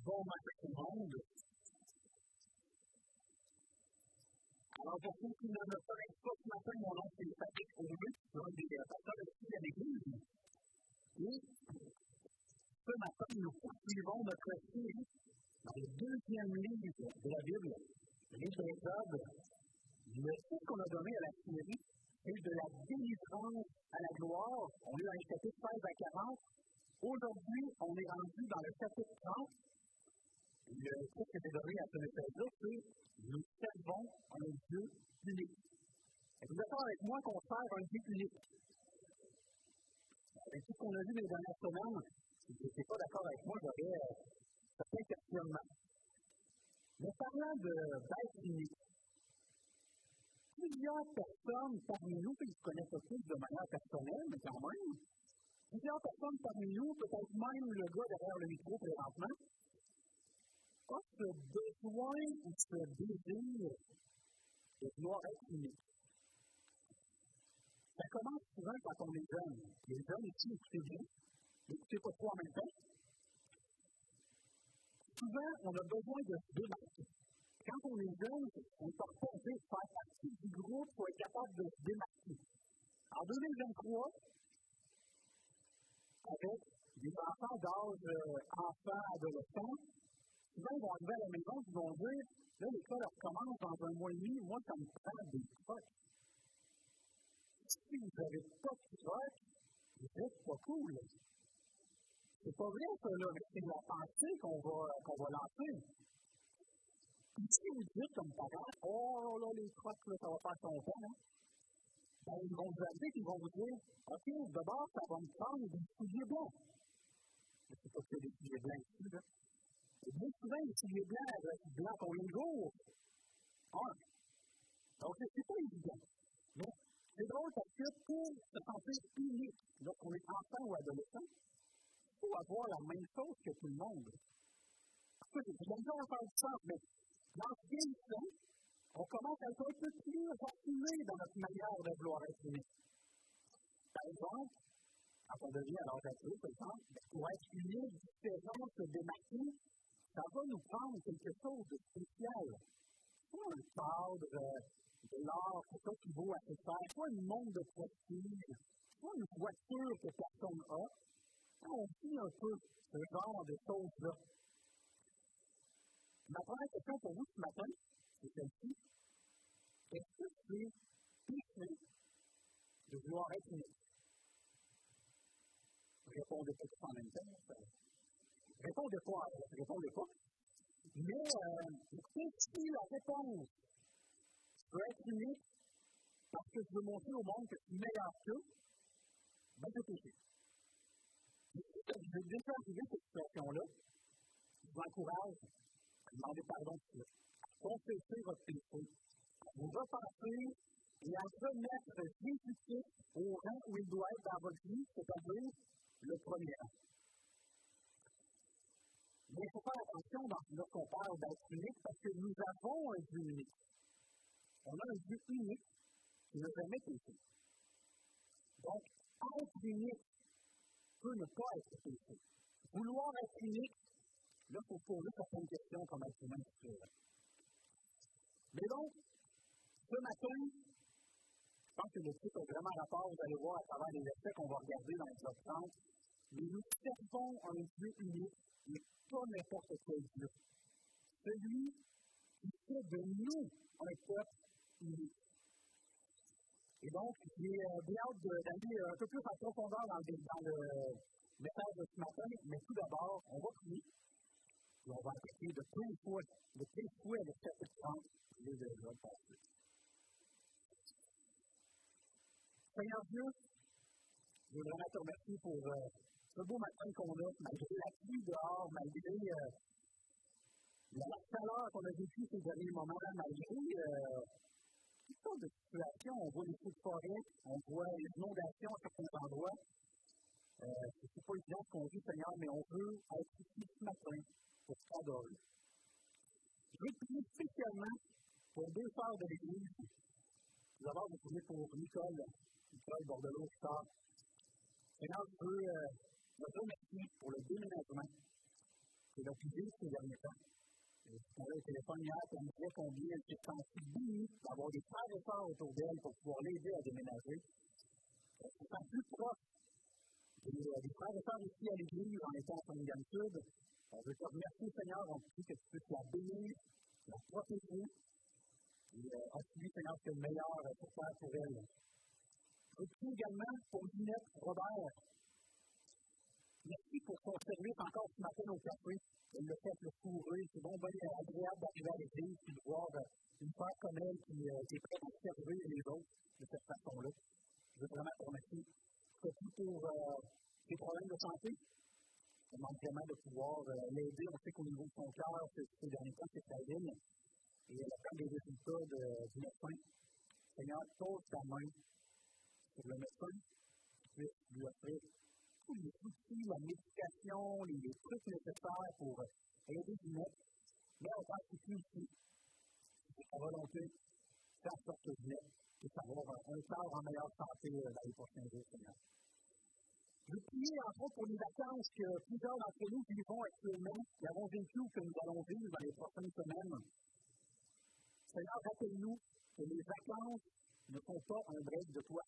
Bon matin tout le monde. Alors, pour ceux qui ne me connaissent pas ce matin, mon nom c'est Patrick Aubin, je suis un des pasteurs ici à l'Église. Et ce matin, nous poursuivons notre série dans le deuxième livre de la Bible, le livre de l'Exode. Le titre qu'on a donné à la série, c'est de la délivrance à la gloire. On est dans les chapitres 16 à 40. Aujourd'hui, on est rendu dans le chapitre 30 le titre que j'ai donné à ce message-là, c'est Nous servons un Dieu unique. Êtes-vous d'accord avec moi qu'on sert un Dieu unique? Avec tout ce qu'on a vu les dernières semaines, si vous n'êtes pas d'accord avec moi, j'aurais euh, certains questionnements. Mais parlant d'être unique, plusieurs personnes parmi nous, qui se connaissent tous de manière personnelle, mais quand même, plusieurs personnes parmi nous, peut-être même le gars derrière le micro présentement, ce besoin ou ce désir de vouloir être. Ça commence souvent quand on est jeune. Les jeunes ici, écoutez bien, n'écoutez pas trop en même temps. Souvent, on a besoin de se démarquer. Quand on est jeune, on est porté de faire partie du groupe pour être capable de se démarquer. En 2023, avec des enfants d'âge euh, enfant, ils vont arriver à la maison, ils vont dire Là, l'école recommence dans un mois et demi, moi, ça me prend des trucs. Si vous n'avez pas de trucs, vous n'êtes pas cool. C'est pas vrai, ça, là, c'est la pensée qu'on va, qu'on va lancer. Puis si vous dites comme parent, oh là, les trucs, là, ça va faire son temps, hein? ben, ils vont vous appeler ils vont vous dire, OK, d'abord, ça va me prendre des souliers blancs. Ne sais pas a des souliers blancs ici, là. Bien souvent, les souliers blancs, blancs pour les jours. Un. Donc, c'est pas évident. Mais c'est drôle parce que pour se sentir unique, lorsqu'on est enfant ou adolescent, il faut avoir la même chose que tout le monde. Parce que c'est bien sûr faire sens, mais dans ce vieillissant, on commence à être un peu plus raffiné dans notre manière de vouloir être unique. Par exemple, quand on devient l'âge adulte, par exemple, pour être unique, différent, se démarquer, ça va nous prendre quelque chose de spécial. Pas un cadre euh, de l'art, quelque chose qui vaut assez cher, pas une montre de prestige, pas une voiture que personne n'a. On suit un peu ce genre de choses-là. Ma première question pour vous ce matin, c'est celle-ci. Est-ce que c'est péché de vouloir être unique? Répondez peut en même temps. Répondez pas, répondez pas. Mais euh, si la réponse? Peut être unique parce que je veux montrer au monde que je suis meilleur qu'eux, ben c'est vous êtes déjà cette situation-là, je vous encourage à demander pardon de suite, à confesser votre péché, à vous repenser et à remettre Jésus-Christ au rang où il doit être dans votre vie, c'est-à-dire le premier rang. Mais il faut faire attention lorsqu'on parle d'être unique parce que nous avons un Dieu unique. On a un Dieu unique qui n'a jamais péché. Donc, être unique peut ne pas être péché. Vouloir être unique, là, il faut poser certaines questions comme être humain Mais donc, ce matin, je pense que le titre a vraiment rapport, vous allez voir à travers les versets qu'on va regarder dans les 30. Mais nous servons un Dieu unique mais pas n'importe quel Dieu. Celui qui fait de nous un peuple unique. Et donc, j'ai euh, bien hâte d'aller un peu plus en profondeur dans le, dans le message de ce matin, mais tout d'abord, on va prier. Et on va attaquer de plein fouet, de plein fouet le chapitre 30 les événements passés. Seigneur Dieu, je voudrais te remercier pour euh, ce beau matin qu'on a, malgré la pluie dehors, malgré euh, la chaleur qu'on a vécue ces derniers moments, malgré euh, toutes sortes de situations. On voit les feux de on voit les inondations à certains endroits. Euh, c'est pas évident ce qu'on vit, Seigneur, mais on veut être ici ce matin pour t'adorer. Je veux prier spécialement pour deux sœurs de l'Église. D'abord, vous priez pour Nicole, Nicole Bordelot, Star. Seigneur, je veux euh, vous remercie pour le déménagement que notre idée ces derniers temps. Je parlais au téléphone hier, elle me disait combien elle s'est sentie bénie d'avoir des frères et sœurs autour d'elle pour pouvoir l'aider à déménager. Elle se sent plus proche des, des frères et sœurs ici à l'église en étant à son Sud. On veut te remercier, Seigneur, on prie que tu puisses la bénir, la protéger, et euh, ensuite, Seigneur, c'est le meilleur pour faire pour elle. Je prie également pour Ginette Robert. Merci pour son service encore ce matin au café. Elle le fait le fourré. C'est bon, bien agréable d'arriver à l'église et de voir euh, une femme comme elle qui, euh, qui est prête à servir les autres de cette façon-là. Je veux vraiment te remercier. Surtout pour euh, ses problèmes de santé. On demande vraiment de pouvoir euh, l'aider. On sait qu'au niveau de son cœur, ces derniers temps, c'est fragile. Et elle attend des résultats du médecin. Seigneur, pose ta main sur le médecin, tu puisses lui offrir tous les outils, la médication, les, trucs nécessaires pour aider Ginette. Mais on pense ici aussi, c'est ta volonté, faire en sorte que Ginette puisse avoir un corps en meilleure santé euh, dans les prochains jours, Seigneur. Je prie entre autres pour les vacances que plusieurs d'entre nous vivons actuellement, qui avons vécu ou que nous allons vivre dans les prochaines semaines. Seigneur, rappelle-nous que les vacances ne sont pas un break de toi.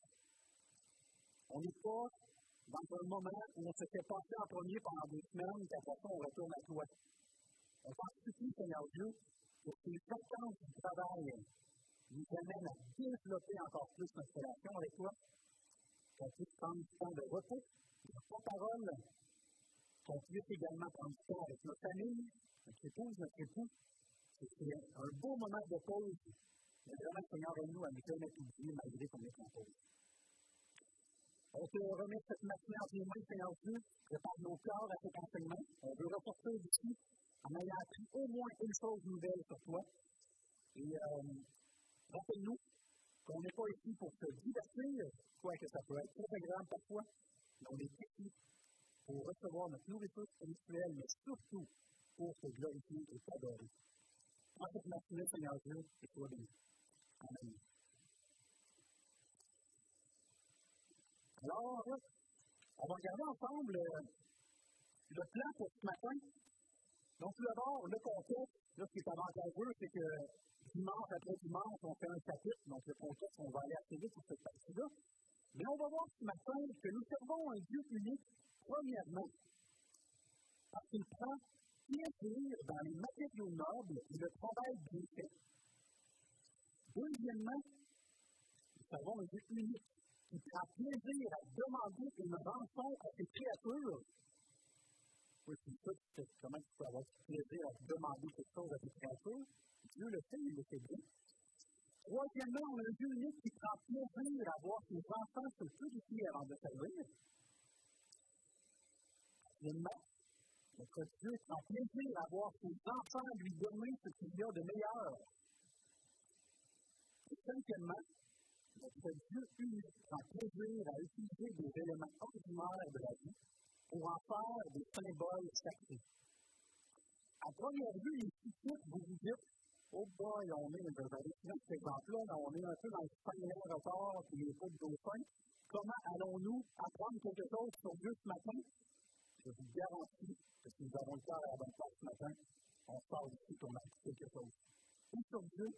On n'est pas dans un moment où on se fait passer en premier pendant deux semaines, et après ça, on retourne à toi. On pense tout Seigneur Dieu, que vacances du travail nous amènent à développer encore plus notre relation avec toi, qu'on puisse prendre du temps de repos, de ta parole, qu'on puisse également prendre du temps avec notre famille, notre épouse, notre époux. C'est un beau moment de pause. Mais vraiment, Seigneur, aide-nous à nous jamais malgré qu'on est en pause. On te remet cette matinée en tes mains, Seigneur Dieu. Prépare nos corps à cet enseignement. On veut ressortir d'ici en ayant appris au moins une chose nouvelle sur toi. Et euh, rappelle-nous qu'on n'est pas ici pour se divertir, quoique ça peut être très agréable parfois, mais on est ici pour recevoir notre nourriture spirituelle, mais surtout pour te glorifier et t'adorer. Prends cette matinée, Seigneur Dieu, et sois béni. Amen. Alors, on va regarder ensemble euh, le plan pour ce matin. Donc, d'abord, le contexte, là, ce qui est avantageux, c'est que dimanche après dimanche, on fait un chapitre. Donc, le contexte, on va aller assez vite sur cette partie-là. Mais on va voir ce matin que nous servons un Dieu unique, premièrement, parce qu'il prend plaisir dans les matériaux nobles et le travail bien fait. Deuxièmement, nous servons un Dieu unique qui prend plaisir à demander une rançon à ses créatures. Oui, c'est ça, comment tu peux avoir plaisir à demander quelque chose à tes créatures? Dieu le sait, il le sait bien. Troisièmement, on a un Dieu unique qui prend plaisir à voir ses enfants se purifier avant de servir. Quatrièmement, notre Dieu prend plaisir à voir ses enfants lui donner ce qu'il y a de meilleur. Et cinquièmement, notre Dieu unique prend plaisir à utiliser des éléments ordinaires de la vie pour en faire des symboles sacrés. À première vue, ici, vous vous dites, oh boy, on est dans cet exemple-là, on est un peu dans le spaniel retard et les de dauphins. Comment allons-nous apprendre quelque chose sur Dieu ce matin? Je vous garantis que si nous avons le cœur à la bonne place ce matin, on sort d'ici pour apprendre quelque chose. Et sur Dieu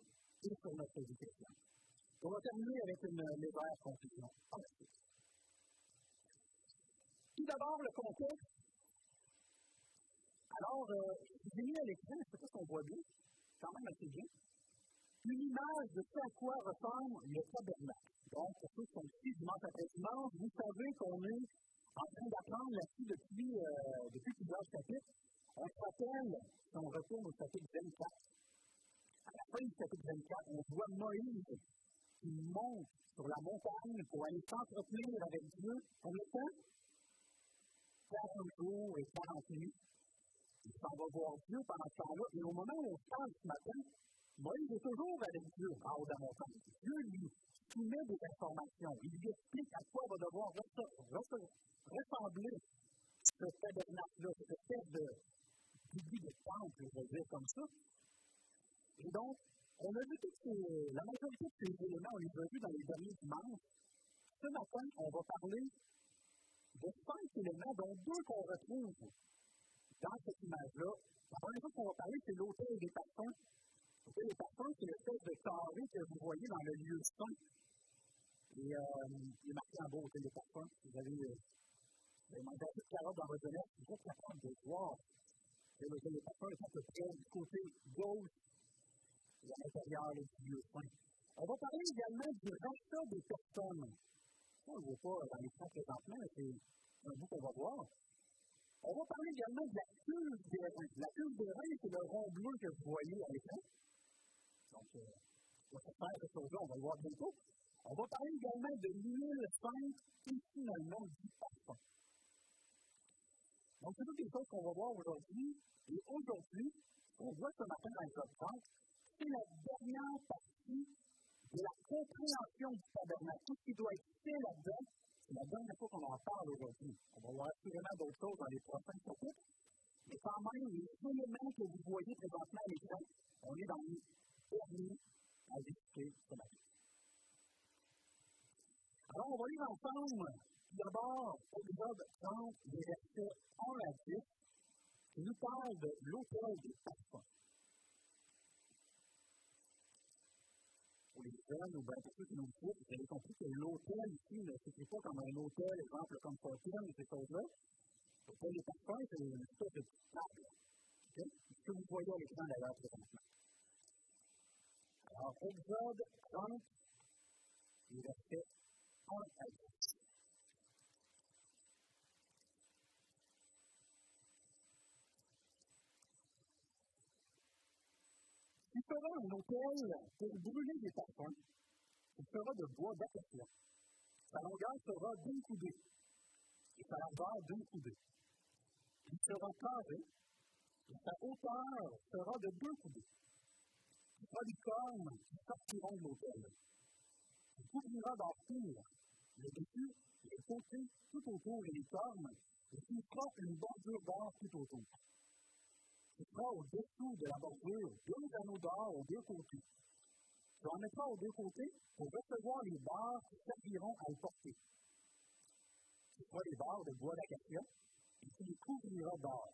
et sur notre éducation. On va terminer avec une légère conclusion. Tout d'abord, le contexte. Alors, euh, j'ai mis à l'écran, je ne sais pas si on voit bien, quand même assez bien, une image de ce à quoi ressemble le tabernacle. Donc, pour ceux qui sont ici dimanche après dimanche, vous savez qu'on est en train d'apprendre là-dessus depuis, euh, depuis plusieurs chapitres. On se rappelle, on retourne au chapitre 24, à la fin du chapitre 24, on voit Moïse qui monte sur la montagne pour aller s'entretenir avec Dieu. Combien de temps? 40 jours et 40 nuits. Il s'en va voir Dieu pendant ce temps-là. Et au moment où on parle ce matin, Moïse est toujours avec Dieu en haut de la montagne. Dieu lui soumet des informations. Il lui explique à quoi va devoir ressembler ce tabernacle-là, cette espèce de début de temple, je vais dire comme ça. Et donc, on a vu que la majorité de ces éléments, on les vus dans les derniers dimanches. Ce matin, on va parler de cinq éléments, dont deux qu'on retrouve dans cette image-là, la première chose qu'on va parler, c'est l'hôtel des parfums. L'hôtel des parfums, c'est l'espèce de carré que vous voyez dans le lieu saint. Et euh, il est marqué en beau des parfums. Vous avez, euh, vous avez mangé un peu de carotte dans votre vous êtes capable de voir que l'hôtel des parfums est du côté gauche à l'intérieur du lieu saint. On va parler également du rachat des personnes. Ça, on ne voit pas dans les plans présentement, c'est un bout qu'on va voir. On va parler également de la cuve des reins. La des reins, c'est le rond bleu que vous voyez à l'écran. Donc, euh, on va faire cette chose-là, on va le voir bientôt. On va parler également de l'huile sainte et finalement du parfum. Donc, c'est toutes les choses qu'on va voir aujourd'hui. Et aujourd'hui, on voit ce matin dans les obstacles, c'est la dernière partie de la compréhension du tabernacle. Tout ce qui doit être fait là-dedans, c'est la dernière fois qu'on en parle aujourd'hui. On va voir assurément d'autres choses dans les prochains chapitres. Mais quand même, les éléments que vous voyez présentement à l'écran, on est dans les derniers à visiter ce matin. Alors, on va lire ensemble, d'abord, Exode 30, les versets 1 à 10, qui nous parle de l'autel des parfums. les ou bien pour ceux qui nous vous avez compris que l'hôtel ici ne s'écrit pas comme un hôtel, exemple comme Fortune, ces choses-là. L'hôtel des parfums, c'est une espèce de table. Ce que vous voyez à l'écran d'ailleurs présentement. Alors, Exode 30, verset 1 à 10. Il fera un hôtel pour brûler des parfums. Il fera de bois d'acacia. Sa longueur sera d'une coudée et sa largeur d'une coudée. Il sera carré et sa hauteur sera de deux coudées. Il fera des cornes qui sortiront de l'hôtel. Il couvrira d'arpure le dessus, les côtés tout autour et les cornes, et il fera une bordure d'or tout autour tu feras au-dessous de la bordure deux anneaux d'or aux deux côtés. Tu en mettras aux deux côtés pour recevoir les barres qui serviront à le porter. Tu feras les barres de bois d'acacia et tu les couvriras d'or.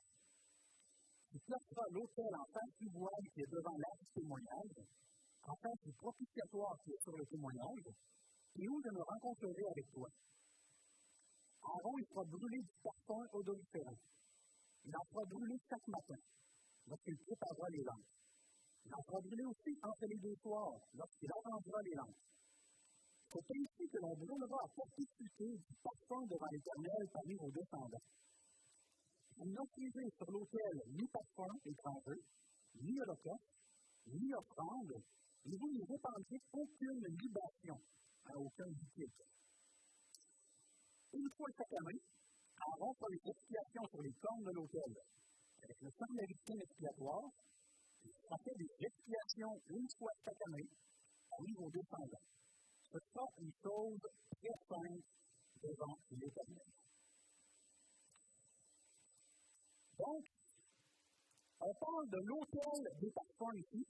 Tu placeras l'autel en face du voile qui est devant l'arche du témoignage, en face du propitiatoire qui est sur le témoignage, et où je me rencontrerai avec toi. Aaron, il fera brûler du parfum odoriférant. Il en fera brûler chaque matin lorsqu'il préparera les lampes. Il en fera aussi entre les deux soirs, lorsqu'il arrangera les lampes. C'est ainsi que l'on brûlera à perpétuité du parfum devant l'Éternel parmi vos descendants. Vous n'offrirez sur l'autel ni parfum étranger, ni holocauste, ni offrande, et vous ne répandrez aucune libation à aucun liquide. Une fois chaque année, Aaron fera les expiations sur les cornes de l'autel avec le sang de la victime expiatoire, on fait des expiations une fois chaque année au niveau descendant. Ce sera une chose très simple devant l'Éternel. Donc, on parle de l'hôtel des parfums ici.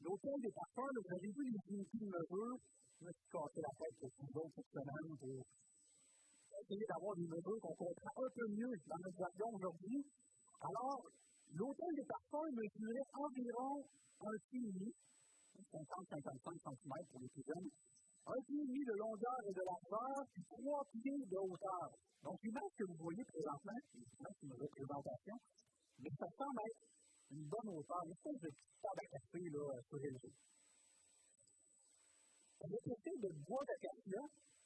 L'hôtel des parfums, vous avez vu les unités de. Je me suis cassé la tête pour vous autres cette semaine pour essayer d'avoir des mesures qu'on comprend un peu mieux dans notre jargon aujourd'hui. Alors, l'hôtel des parfums mesurait environ un pied et demi, 50-55 cm pour les plus jeunes, un pied de longueur et de largeur, puis trois pieds de hauteur. Donc, l'image que vous voyez présentement, c'est une représentation, mais ça semble être une bonne hauteur, une espèce de petit tabac café là, surélevé. On est passé de bois d'acacia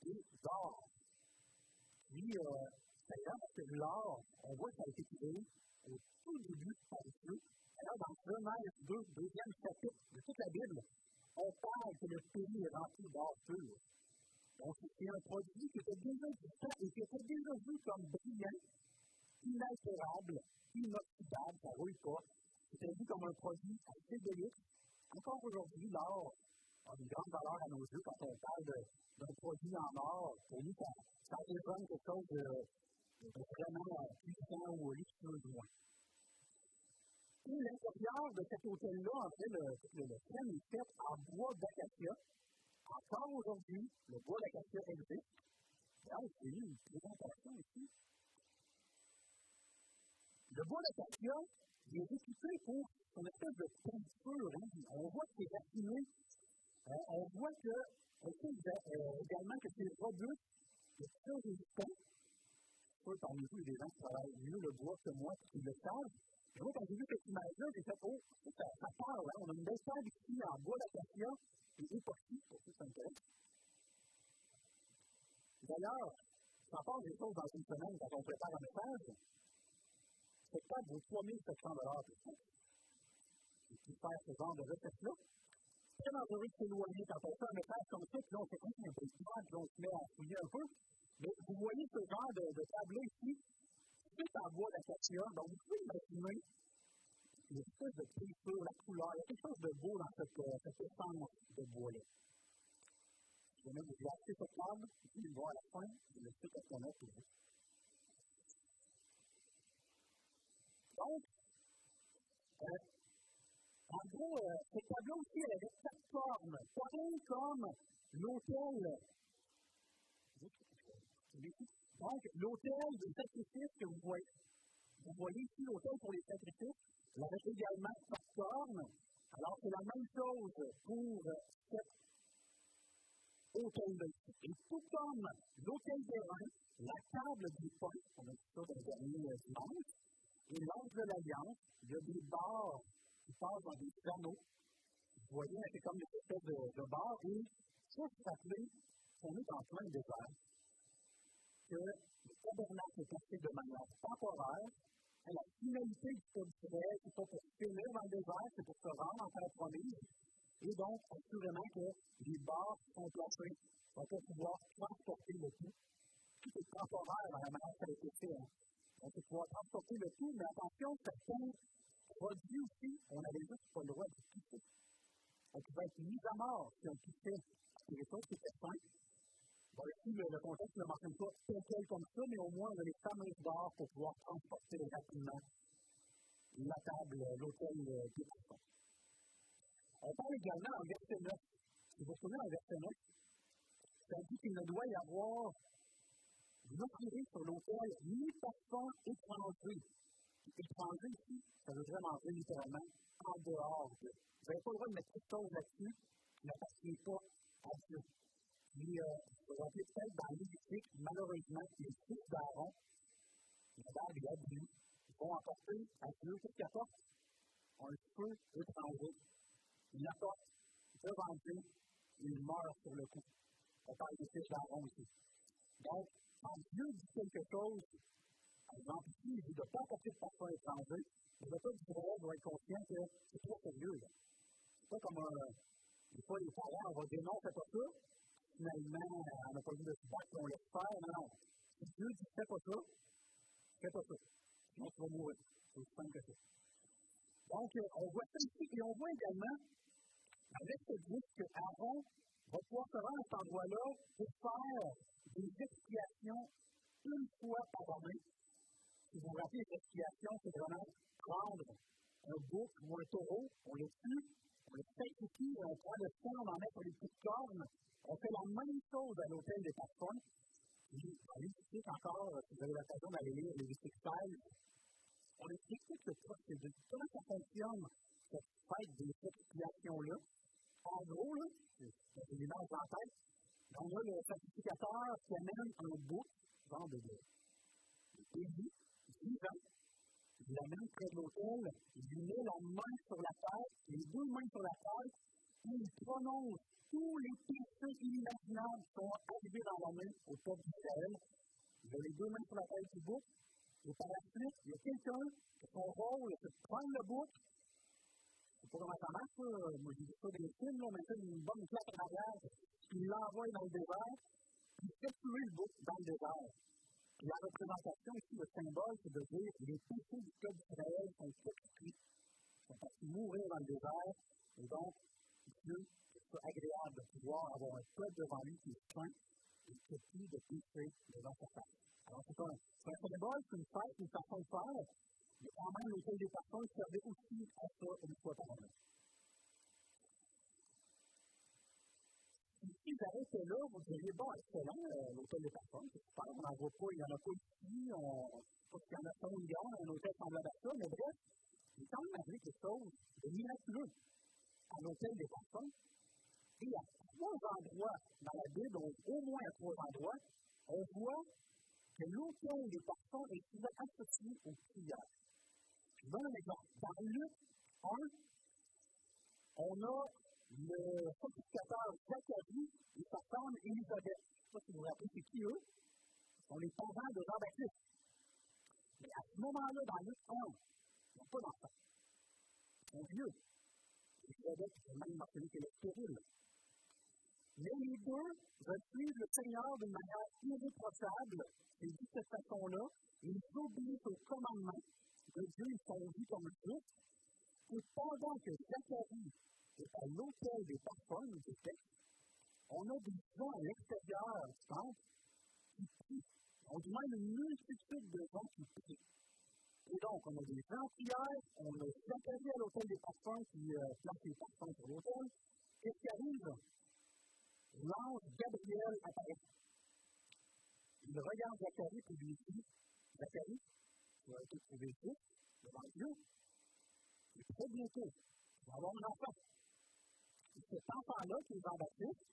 et d'or. Puis, euh, c'est parce l'or, on voit que ça a été créé au tout début par Dieu. Alors, dans Genèse 2, deuxième chapitre de toute la Bible, on parle que le pays est rempli d'or pur. Donc, c'est un produit qui était déjà et qui était déjà vu comme brillant, inaltérable, inoxydable, ça ne roule pas. C'était vu comme un produit assez délicat. Encore aujourd'hui, l'or a une grande valeur à nos yeux quand on parle d'un produit en or. Pour nous, ça, ça quelque chose de, vraiment puissant ou luxueux du moins. Et l'intérieur de cet hôtel-là, en fait, le, le, le est fait en bois d'acacia. Encore aujourd'hui, le bois d'acacia existe. Là, c'est une présentation ici. Le bois d'acacia, il est réputé pour son espèce de peinture. Hein. On voit que c'est raffiné. Euh, on voit que, on sait euh, également que c'est robuste, c'est très résistant. Je parmi vous, des gens qui travaillent mieux le bois que moi, qui le savent. Et moi, quand j'ai vu cette image-là, j'ai fait, oh, ça, ça parle, hein. On a une belle table ici en bois d'acacia et époxy, pour ceux qui s'intéressent. D'ailleurs, ça passe des choses dans une semaine quand on prépare un message. C'est pas vaut 3700 dollars plus. Et puis faire ce genre de recette-là. C'est très dangereux de s'éloigner quand on fait un message comme ça, puis là, on peu de puis on se met à fouiller un peu. Mais vous voyez ce genre de, de tableau ici, c'est en bois d'acacia. Donc, vous pouvez imaginer l'espèce de peinture, la couleur. Il y a quelque chose de beau dans cette, euh, cette essence de bois-là. Je vais vous acheter cette table, puis le voir à la fin, je le sais qu'on a pour vous. Donc, euh, en gros, euh, ce tableau aussi, elle avait cette forme, pareil comme l'hôtel. Donc, l'hôtel de sacrifice que vous voyez, vous voyez ici l'hôtel pour les sacrifices, il avait également cette forme. Alors, c'est la même chose pour cette hôtel Et tout comme l'hôtel des reins, la table du pain, on a dit ça dans le dernier dimanche, et l'ange de l'Alliance, il y a des barres qui passent dans des canaux. Vous voyez, c'est comme une espèce de, de barre, et ça, c'est appelé qu'on est en plein désert, que le tabernacle est placé de manière temporaire, la finalité du peuple c'est pas pour finir dans le désert, c'est pour se rendre en terre promise, et donc, assurément que les barres sont placées pour pouvoir transporter le tout. Tout est temporaire dans la manière ça a été fait. Hein. On peut pouvoir transporter le tout, mais attention, certains produits aussi, on n'avait juste pas le droit de toucher. On pouvait être mis à mort si on touchait quelque chose qui sain. Ici, le, contexte ne mentionne pas tel comme ça, mais au moins, on a les fameuses barres pour pouvoir transporter rapidement la table, l'hôtel euh, des personnes. On parle également en verset 9. Si vous souvenez, en verset 9, ça dit qu'il ne doit y avoir, n'offrirez sur l'autel ni parfum étranger. Étranger ici, ça veut vraiment dire littéralement en dehors de. Vous n'avez pas le droit de mettre quelque chose là-dessus qui n'appartient pas à Dieu. Puis, euh, vous vous rappelez peut-être dans l'Église, malheureusement, les fils d'Aaron, Nadab et Abihu, vont apporter à Dieu, qu'est-ce qu'ils apportent? Un feu étranger il apporte devant Dieu, il meurt sur le coup. On parle de fils d'Aaron ici. Donc, quand Dieu dit quelque chose, par exemple, ici, il dit de pas apporter de parfum étranger, le peuple d'Israël doit être conscient que c'est trop sérieux. C'est pas comme un. Des fois, les parents, on va dire non, pas ça. Finalement, on n'a pas vu de battre, on laisse faire. Non, non. Si Dieu dit fais pas ça, fais pas ça. Sinon, tu vas mourir. C'est aussi simple que ça. Donc, on voit ça ici, et on voit également avec ce groupe que Aaron va pouvoir se rendre à cet endroit-là pour faire des expiations une fois par année. Si vous vous rappelez, les expiations, c'est vraiment prendre un bouc ou un taureau, on le tue, on le sacrifie, on prend le sang, on en met sur les petites cornes. On fait la même chose à l'hôtel des personnes. Puis, dans l'Évêque encore, si vous avez l'occasion d'aller lire les 16, on explique tout le procédé, comment ça fonctionne, cette fête des expiations-là. En gros, là, c'est une image en tête. On a le sacrificateur qui amène un bout, genre de, de pays, vivant. Il l'amène près de l'autel, il lui met la main sur la tête, les deux mains sur la tête, il prononce tous les péchés inimaginables qui sont arrivés dans la main au peuple d'Israël. Il a les deux mains sur la tête du bouc, et par la suite, il y a quelqu'un qui son rôle, c'est de prendre le bouc, c'est pas comment ça marche, Moi, j'ai vu ça des films, là, on met une bonne claque en arrière, il l'envoie dans le désert, puis il fait tuer le bouc dans le désert. Puis la représentation ici, le symbole, c'est de dire les péchés du peuple d'Israël sont. Ils sont partis mourir dans le désert, et donc, Dieu, c'est agréable de pouvoir avoir un peuple devant lui qui est saint et qui n'a plus de péché devant sa face. Alors, c'est un, un symbole, c'est une fête, une façon de faire, mais quand même, l'hôtel des personnes servait aussi à ça une fois par an. Si été là, vous diriez, bon, excellent, euh, l'hôtel des personnes, c'est super, on n'en voit pas, il n'y en a pas ici, on, Parce qu'il y en a pas une guerre, un hôtel semblable à ça, mais bref, il est quand arrivé quelque chose de miraculeux à l'hôtel des personnes. Et à trois endroits dans la Bible, au moins à trois endroits, on voit que l'hôtel des parfums est souvent associé aux prières. Je donne un exemple. Dans Luc 1, on a le sacrificateur Zacharie et sa femme Élisabeth. Je ne sais pas si vous vous rappelez, c'est qui eux? Ce sont les parents de Jean-Baptiste. Mais à ce moment-là, dans Luc 1, ils n'ont pas d'enfants. Ils sont vieux. Élisabeth est même mentionné qu'elle est stérile. Mais les deux suivre le Seigneur d'une manière irréprochable, c'est dit de cette façon-là, ils obéissent au commandement de Dieu, ils sont vus comme juste. Et pendant que Zacharie est à l'hôtel des parfums, des textes, on a des gens à l'extérieur du temple qui prient. On a même une multitude de gens qui prient. Et donc, on a des prière, on a Zacharie à l'hôtel des parfums qui euh, place les parfums sur l'hôtel. Qu'est-ce qui arrive? L'ange Gabriel apparaît. Il regarde Zacharie et lui dit Zacharie, tu as été trouvé juste devant Dieu. Et très bientôt, tu vas avoir un enfant. Et cet enfant-là, qui est Jean-Baptiste,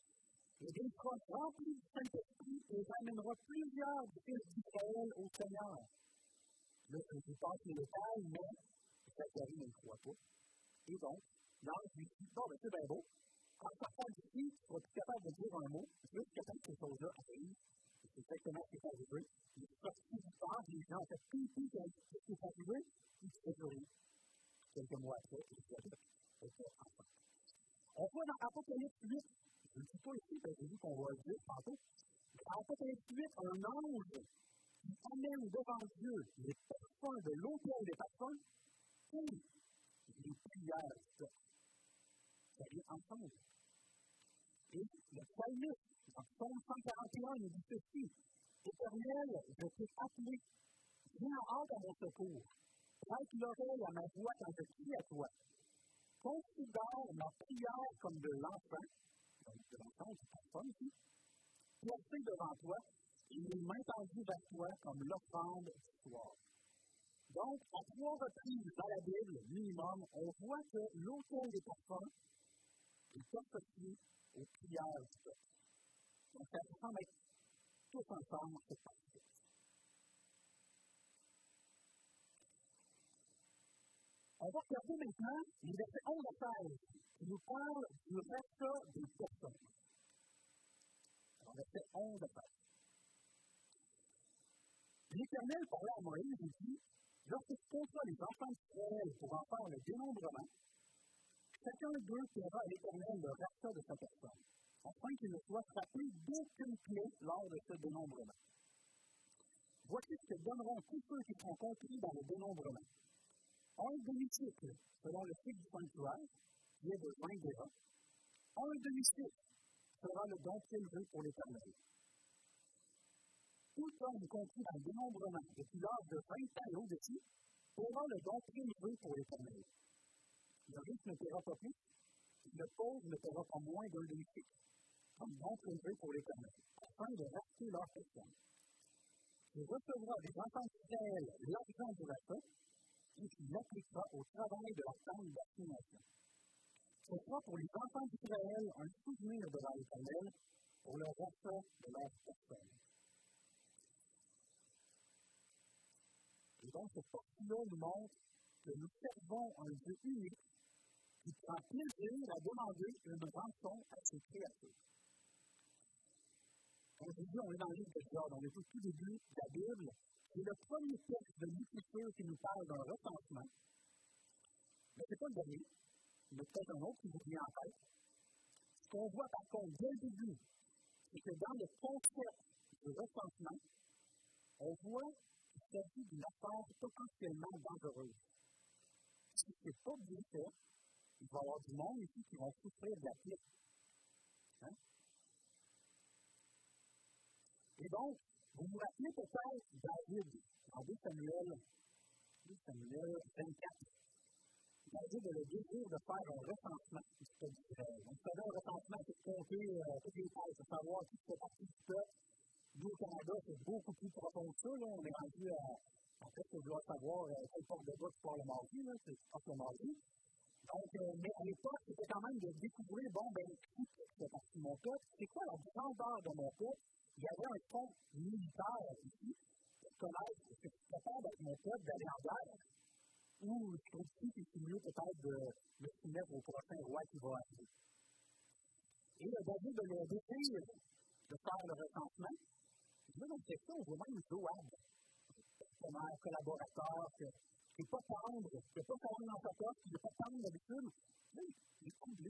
il sera rempli du Saint-Esprit et amènera plusieurs fils d'Israël au Seigneur. Là, vous passe les détails, mais Zacharie ne le croit pas. Et donc, l'ange lui dit Bon, ben, c'est bien beau, en sortant d'ici, tu seras plus capable de dire un mot, jusqu'à temps que ces choses-là arrivent. C'est exactement ce qui est arrivé. Il est sorti du temps, les gens ont fait tout ce qui est arrivé, il s'est rien. Quelques mois après, il s'est était enfant. On voit dans Apocalypse 8, je ne dis pas ici, parce que j'ai dit qu'on va le dire tantôt, dans Apocalypse 8, un ange amène devant Dieu les parfums de l'autel des parfums pour les prières ça vient ensemble. Et le psalmiste, dans Psaume 141, nous dit ceci Éternel, je t'ai appelé, viens en à mon secours. Prête l'oreille à ma voix quand je crie à toi. Considère ma prière comme de l'enfant, donc de l'enfant, du personne ici, placé devant toi, et mes mains tendues vers toi comme l'offrande du soir. Donc, à trois reprises dans la Bible, minimum, on voit que l'autel des parfums est associé aux prières du peuple. Donc, ça semble être tous ensemble cette partie. On va regarder maintenant les versets 11 à 16 qui nous parlent du rachat des personnes. Alors, verset 11 à 16. L'Éternel parlait à Moïse et dit Lorsque tu les enfants d'Israël pour en faire le dénombrement, chacun d'eux fera à l'Éternel le rachat de sa personne, afin qu'il ne soit frappé d'aucune clé lors de ce dénombrement. Voici ce que donneront tous ceux qui seront compris dans le dénombrement. Un demi-cycle, selon le cycle du sanctuaire, qui est de 20 déras. Un demi-cycle sera le don prélevé pour l'Éternel. Tout homme compris dans le dénombrement depuis l'âge de 20 ans et au-dessus aura le don prélevé pour l'Éternel. Le riche ne paiera pas plus, le pauvre ne paiera pas moins d'un demi-cycle, comme bon prélevé pour l'éternel, afin de racheter leur personne. Tu recevras des enfants d'Israël l'argent du rachat, et tu l'appliqueras au travail de la tente d'assignation. Ce sera pour les enfants d'Israël un souvenir devant l'éternel pour le rachat de leur personne. Donc, cette partie-là nous montre que nous servons un Dieu unique qui prend plaisir à demander une rançon à ses créatures. Comme je dis, on est dans le livre de Job, on au tout début de la Bible. C'est le premier texte de l'Écriture qui nous parle d'un recensement. Mais ce n'est pas le dernier. Il y a peut-être un autre qui vous vient en tête. Ce qu'on voit par contre dès le début, c'est que dans le concept du recensement, on voit qu'il s'agit d'une affaire potentiellement dangereuse. Si ce n'est pas bien fait, il va y avoir du monde ici qui vont souffrir de la plaie. Hein? Et donc, vous vous rappelez peut-être David, en 2 Samuel, 2 Samuel 24. David a le désir de faire un recensement du peuple d'Israël. Vous savez, un recensement, c'est compter euh, toutes les têtes, de savoir qui fait partie du peuple. Nous, au Canada, c'est beaucoup plus profond que ça. On est rendu à En fait, je dois savoir euh, quelle porte de bois tu pars le mardi, c'est pas le mardi. Donc, euh, à l'époque, c'était quand même de découvrir, bon, ben, qui fait partie de mon peuple, c'est quoi la grandeur de mon peuple? Avait un fond militaire ici, pour connaître ce que c'est capable avec mon peuple d'aller en guerre. Ou je trouve que c'est mieux peut-être de me soumettre au prochain roi qui va arriver. Et le David de le décrire, de faire le recensement. Là, dans question, on voit même Joab, un collaborateur, qui n'est pas tendre, qui n'est pas tendre dans sa poche, qui n'est pas tendre d'habitude. Là, il est comblé.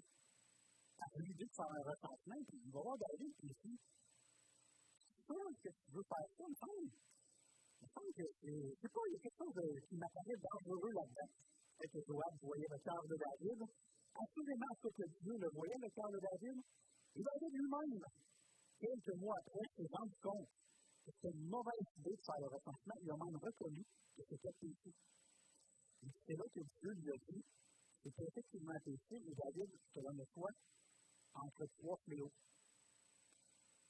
À l'idée de faire un recensement, puis il va voir David, puis ici, c'est sûr que tu veux faire ça, il semble. Il me semble que, je sais pas, il y a quelque chose qui m'apparaît dangereux là-dedans. Peut-être que Joab voyait le cœur de David. Assurément, ce que Dieu le voyait, le cœur de David. Et David lui-même, quelques mois après, s'est rendu compte que c'était une mauvaise idée de faire le recensement. Il a même reconnu que c'était péché. C'est là que Dieu lui a dit c'est effectivement péché, et David, donne le choix entre trois fléaux.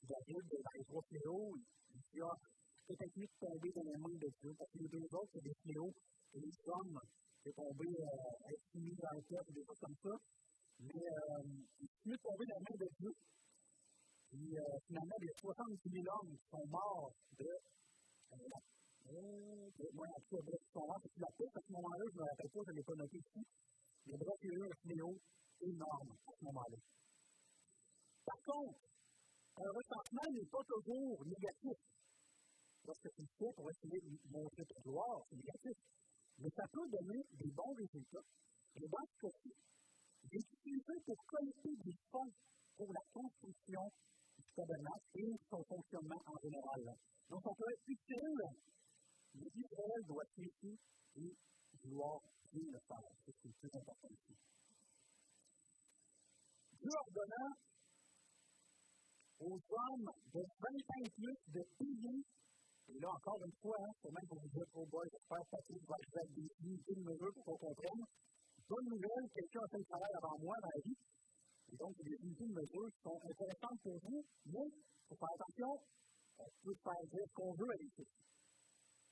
David, dans les trois fléaux, il dit ah, peut-être mieux de tomber dans les mains de Dieu, parce que les deux autres, c'est des fléaux, et les hommes, c'est tomber, euh, être soumis dans le peuple, des choses comme ça. Mais euh, il est mieux tomber dans les mains de Dieu puis euh, finalement, il y a 70 000 hommes qui sont morts de. Euh, euh, moi, en tout cas, bref, sont morts. La peste, à ce moment-là, je ne me rappelle pas, je ne l'ai pas noté ici. Mais bref, il y a eu un énorme à ce moment-là. Par contre, un recensement n'est pas toujours négatif. Lorsque tu le fais pour essayer de montrer ta gloire, c'est négatif. Mais ça peut donner des bons résultats. Et dans ce cas-ci, j'ai utilisé pour collecter des fonds pour la construction tabernacle et son fonctionnement en général. Donc, on peut être utile, mais Israël doit ici et vouloir bien le faire. C'est ce qui est le plus important ici. Dieu ordonna aux hommes de 20 ans de payer, et là encore une fois, hein, c'est même pour vous dire, oh boy, j'espère que Patrick va des unités de mesure pour qu'on comprenne. Bonne nouvelle, quelqu'un a fait le travail avant moi dans la vie. Donc, il y de mesure qui sont intéressantes pour vous, mais il faire attention, on peut faire dire qu'on veut avec ça.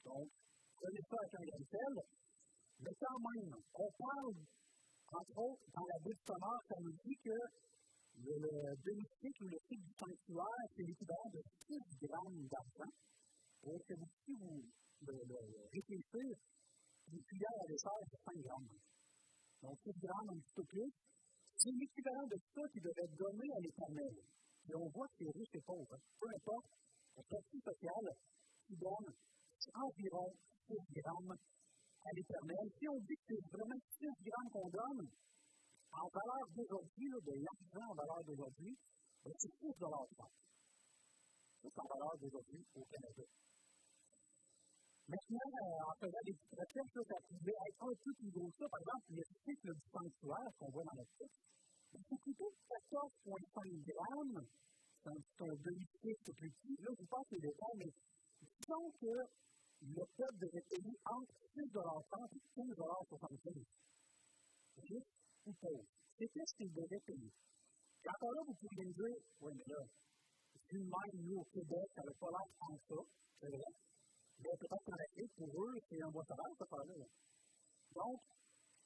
Donc, prenez ça avec un mais quand même, on parle, entre autres, dans la sonore, nous dit que le, ou le du sanctuaire, c'est l'équivalent de 6 grammes d'argent. Et que vous, si vous le, le, une cuillère à c'est 5 grammes. Donc, 6 grammes, un petit peu plus. C'est l'équivalent de ça qui devait être donné à l'éternel. Et on voit que c'est riche et pauvre. Peu importe, le statut social qui donne environ 6 grammes à l'éternel. Si on dit que c'est vraiment 6 grammes qu'on donne, en valeur d'aujourd'hui, de l'argent en valeur d'aujourd'hui, ben, c'est 6 dollars de C'est en valeur d'aujourd'hui au Canada. Maintenant, euh, en faisant des petites recherches, ça pouvait être un peu plus gros ça. Par exemple, le cycle du sanctuaire qu'on voit dans le texte, c'est plutôt 14,5 grammes. C'est un, un demi-cycle plus petit. Là, je vous passe les détails, mais disons que le peuple devait payer entre 6,30 et 15,75 Juste ou pauvre. C'était ce qu'il devait payer. Et encore là, vous pouvez me dire, oui, mais là, si même nous au Québec, ça n'avait pas l'air tant ça, c'est vrai. Mais pour eux, c'est un. Donc,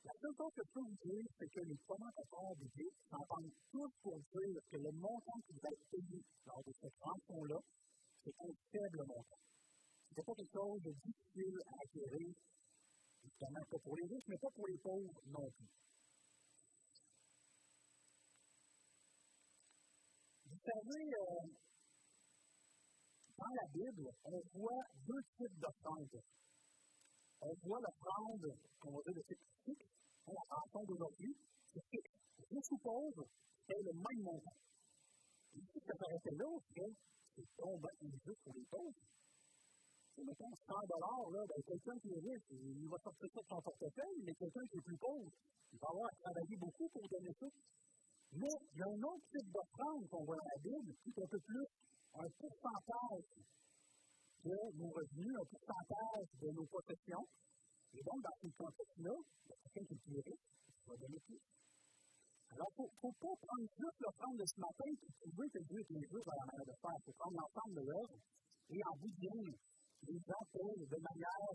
la seule chose que je peux vous dire, c'est que les commentateurs bibliques s'entendent tous pour dire que le montant qui va être payé lors de cette rançon-là, c'est un faible montant. Ce n'est pas quelque chose de difficile à acquérir, évidemment pas pour les riches, mais pas pour les pauvres non plus. Vous savez, euh, dans la Bible, on voit deux types d'offrandes. On voit l'offrande, qu'on va dire de type fixe, la rançon d'aujourd'hui, c'est fixe. Ou pauvre, c'est le même montant. Et si ça s'arrêtait là, c'est tombant injuste pour les pauvres. C'est mettons 100 dollars, là, ben, quelqu'un qui est riche, il va sortir ça de son portefeuille, mais quelqu'un qui est plus pauvre, il va avoir à travailler beaucoup pour donner ça. Mais il y a un autre type d'offrande qu'on voit dans la Bible, qui est un peu plus un pourcentage de nos revenus, un pourcentage de nos possessions. Et donc, dans ce contexte-là, il y a quelqu'un qui est plus riche, qui va donner. Alors, il ne faut pas prendre juste de ce matin et trouver que Dieu est injuste dans la manière de faire. Il faut prendre l'ensemble de l'œuvre et en de ligne, les gens de manière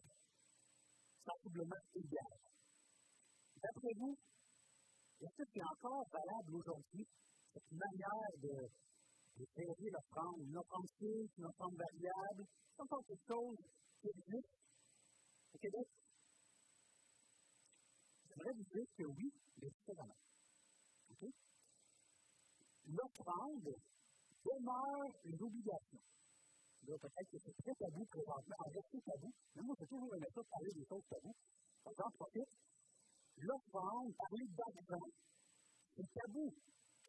sensiblement égales. D'après vous, est-ce que c'est encore valable aujourd'hui, cette manière de, de gérer l'offrande, une offrande fixe, une offrande variable? C'est encore quelque chose qui existe au Québec? J'aimerais vous dire que oui, mais différemment. Okay? L'offrande demeure une obligation. Peut-être que c'est très tabou présentement, en rester tabou, mais moi, j'ai toujours aimé ça parler des choses taboues. J'en profite. L'offrande, parler d'argent, c'est tabou.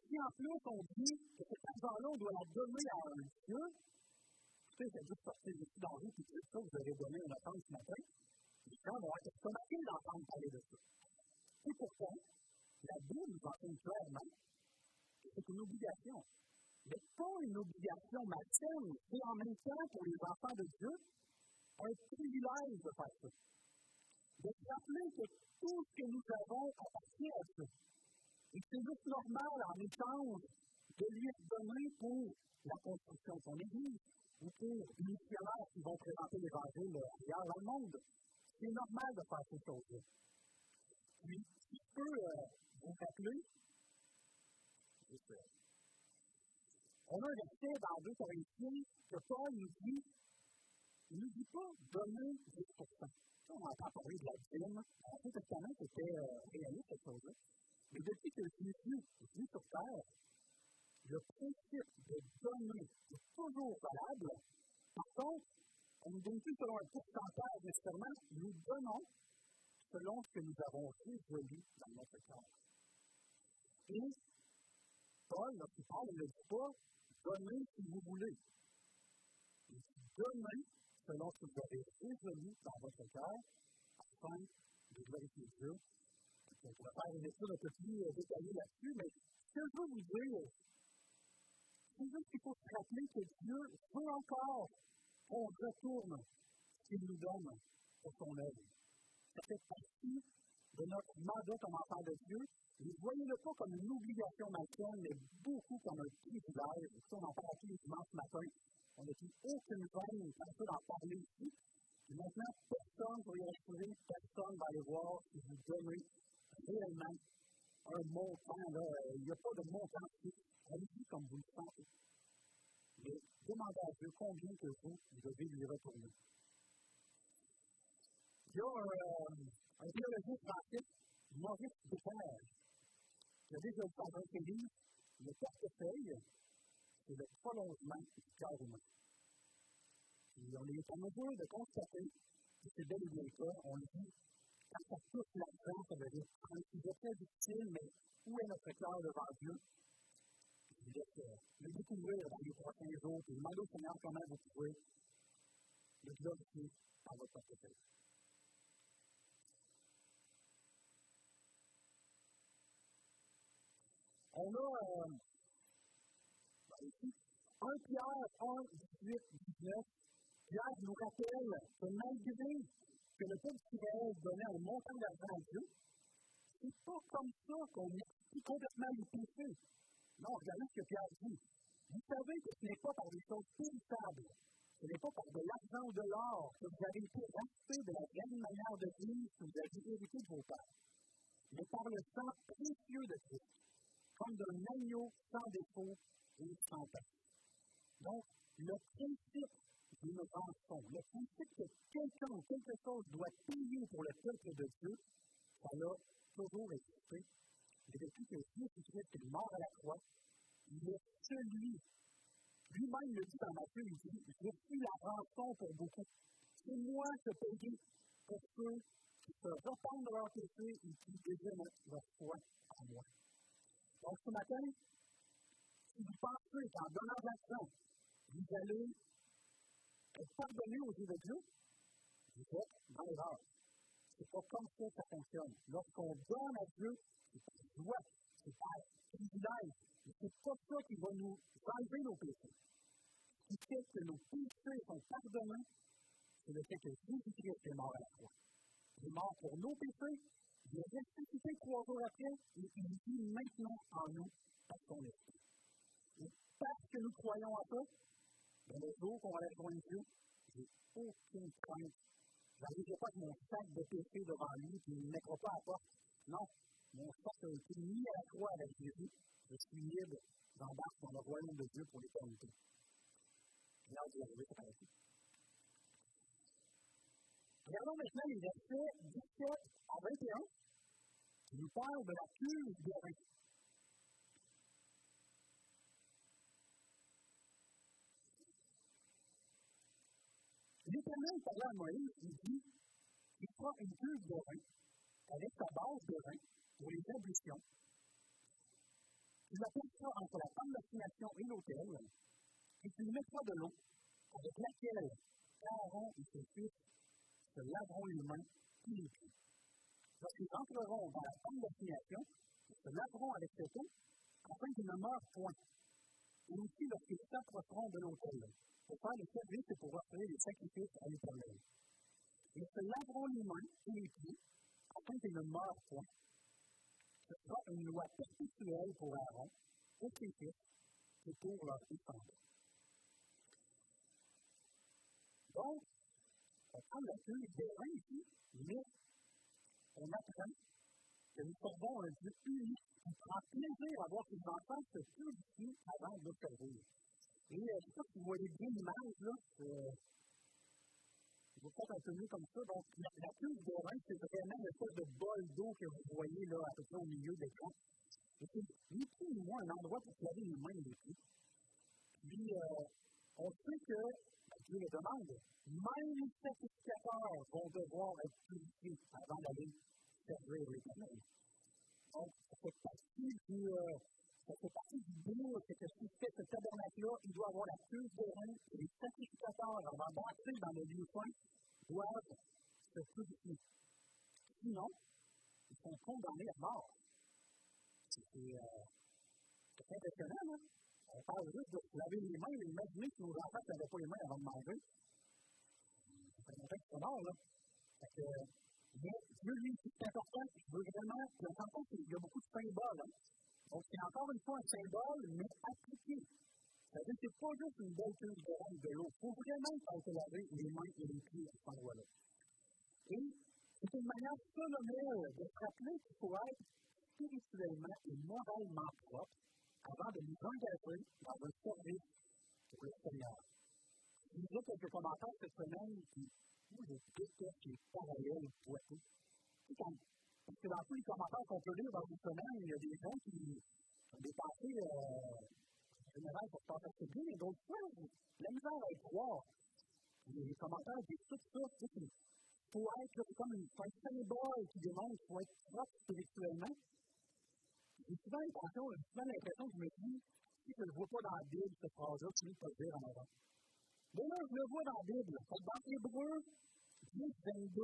Si en plus on dit que cet argent-là, on doit la donner à un Dieu, sais, c'est juste sortir ici dans vous, puis tout ça, vous avez donné une offrande ce matin, les gens vont être estomaqués d'entendre parler de ça. Et pourtant, la Bible nous enseigne clairement que c'est une obligation. Mais pas une obligation materne, c'est en même temps pour les enfants de Dieu un privilège de faire ça. De se rappeler que tout ce que nous avons appartient à Dieu. Et c'est juste normal en échange de lui donner pour la construction de son Église ou pour les missionnaires qui vont présenter l'Évangile ailleurs dans le monde. C'est normal de faire ces choses-là. Puis, si je peux euh, vous rappeler, on a un verset dans 2 Corinthiens que Paul nous dit il ne dit pas donner 10 On entend parler de la dîme. L'Ancien Testament, c'était euh, réaliste, cette chose-là? Mais depuis que Jésus venu sur terre, le principe de donner est toujours valable. Par contre, on ne donne plus selon un pourcentage nécessairement, nous donnons selon ce que nous avons résolu dans notre cœur. Et Paul, lorsqu'il parle, ne dit pas donnez si vous voulez. Il dit donnez selon ce que vous avez résolu dans votre cœur afin de glorifier Dieu. On pourrait faire une étude un peu plus détaillée là-dessus, mais ce que je veux vous dire, c'est juste qu'il faut se rappeler que Dieu veut encore qu'on retourne ce qu'il nous donne pour son œuvre. Ça fait partie de notre mandat comme enfant de Dieu. Ne voyez-le pas comme une obligation malsaine, mais beaucoup comme un privilège. Ça, on en parle tous les dimanches matin. On n'a plus aucune ça d'en parler ici. Et maintenant, personne ne va y assurer, personne ne va aller voir si vous donnez réellement un montant. Il n'y a pas de montant fixe. Allez-y comme vous le sentez. Mais demandez à Dieu combien que vous, vous devez lui retourner. Il y a un, un théologien français, Maurice Dufer, qui a déjà dans un livre, le portefeuille, c'est le prolongement du cœur humain. Et on est en mesure de constater que c'est bel et bien le cas. On le dit, quand ça touche l'argent, ça veut dire un sujet très difficile, mais où est notre cœur devant Dieu? Je vous laisse le découvrir dans les prochains jours et demander au Seigneur comment vous pouvez le glorifier dans votre portefeuille. On a euh, ici 1 Pierre 1, 18, 19. Pierre nous rappelle que malgré que le peuple d'Israël donnait un montant d'argent à Dieu, c'est pas comme ça qu'on exclut complètement les. Non, regardez ce que Pierre dit. Vous savez que ce n'est pas par des choses périssables, ce n'est pas par de l'argent ou de l'or que vous avez été rachetés de la vraie manière de vivre que vous avez hérité de vos pères, mais par le sang précieux de Christ comme d'un agneau sans défaut et sans perte. Donc, le principe d'une rançon, le principe que quelqu'un ou quelque chose doit payer pour le peuple de Dieu, ça a toujours existé. Et depuis que Jésus-Christ est mort à la croix, il est celui, lui-même le dit dans Matthieu, il dit Je suis la rançon pour beaucoup. C'est moi qui ai payé pour ceux qui se repentent de leur péché et qui désirent leur foi en moi. Donc, ce matin, si vous pensez qu'en donnant de l'argent, vous allez être pardonné aux yeux de Dieu, vous êtes dans l'erreur. Ce n'est pas comme ça que ça fonctionne. Lorsqu'on donne à Dieu, c'est par joie, c'est par privilège. C'est pas ça qui va nous enlever nos péchés. Ce qui fait que nos péchés sont pardonnés, c'est le fait que Jésus-Christ est mort à la croix. Il est mort pour nos péchés, il est ressuscité trois jours après et il vit maintenant en nous par son esprit. Et parce que nous croyons à ça, dans le jour qu'on aller rejoindre Dieu, j'ai aucune crainte Je n'arriverai pas avec mon sac de péché devant lui, puis il ne me mettra pas à la porte. Non, mon sac a été mis à la croix avec Jésus. Je suis libre, j'embarque dans le royaume de Dieu pour l'éternité. J'ai hâte d'y arriver, c'est pareil. Regardons maintenant les versets 17 à 21 qui nous parlent de la cure du L'Éternel à Moïse, il dit Il prend une cuve de rein avec sa base de rein pour les ablutions. Tu la placeras entre la tente d'assignation et l'autel, et tu mettras de l'eau avec laquelle Aaron et ses fils se laveront les mains et les. Lorsqu'ils entreront dans la tente d'assignation, ils se laveront avec cette eau afin qu'ils ne meurent point. Et aussi lorsqu'ils s'approcheront de l'autel pour faire les services et pour offrir les sacrifices à l'éternel. Ils se laveront les mains et les pieds afin qu'ils ne meurent point. Ce sera une loi perpétuelle pour Aaron et ses fils et pour leurs descendants. Donc, on prend la pluie des reins ici, mais on apprend que nous servons un Dieu unique qui prend plaisir à voir ses enfants se purifier avant de servir. Et euh, je sais pas si vous voyez bien l'image, là. Euh, vous faites un peu mieux comme ça. Donc, la, la cuve de rein, c'est vraiment le sorte de bol d'eau que vous voyez là, à peu près au milieu de l'écran. Et c'est ni plus ni moins un endroit pour se laver les mains les pieds. Puis, euh, on sait que, Dieu le demande, même les sacrificateurs vont devoir être purifiés avant d'aller servir l'éternel. Donc, ça fait partie du, euh, ça fait partie du bout, c'est que si fait ce tabernacle-là, il doit avoir la cuve de et les sacrificateurs, avant d'entrer dans le lieu saint, doivent se purifier. Sinon, ils sont condamnés à mort. C'est euh, impressionnant, hein? On parle juste de laver les mains, mais imaginez si nos enfants ne lavaient pas les mains avant de manger. Ça fait longtemps qu'ils sont morts, là. Fait que, mais Dieu, lui, c'est important. Je veux vraiment, puis on s'entend qu'il y a beaucoup de symboles. Hein? Donc, c'est encore une fois un symbole, mais appliqué. C'est-à-dire que ce pas juste une belle de reine de l'eau. Il faut vraiment se laver les mains et les pieds à endroit-là. Et c'est une manière solennelle de rappeler qu'il faut être spirituellement et moralement propre avant de nous engager dans un service pour le Seigneur. Je quelques commentaires cette semaine qui, moi, je déteste les parallèles poités. Parce que dans tous les commentaires qu'on peut lire dans une semaine, il y a des gens qui ont des pensées euh, générales pour se passer assez bien, mais d'autres fois, la misère à y croire. Les commentaires disent tout ça. Il faut être comme une, un symbole qui démontre qu'il faut être propre spirituellement. J'ai souvent l'impression, j'ai souvent l'impression que je me dis, si je ne le vois pas dans la Bible, cette phrase-là, tu peux le dire en avant. Mais là, je le vois dans la Bible. Dans Hébreu 10, 22,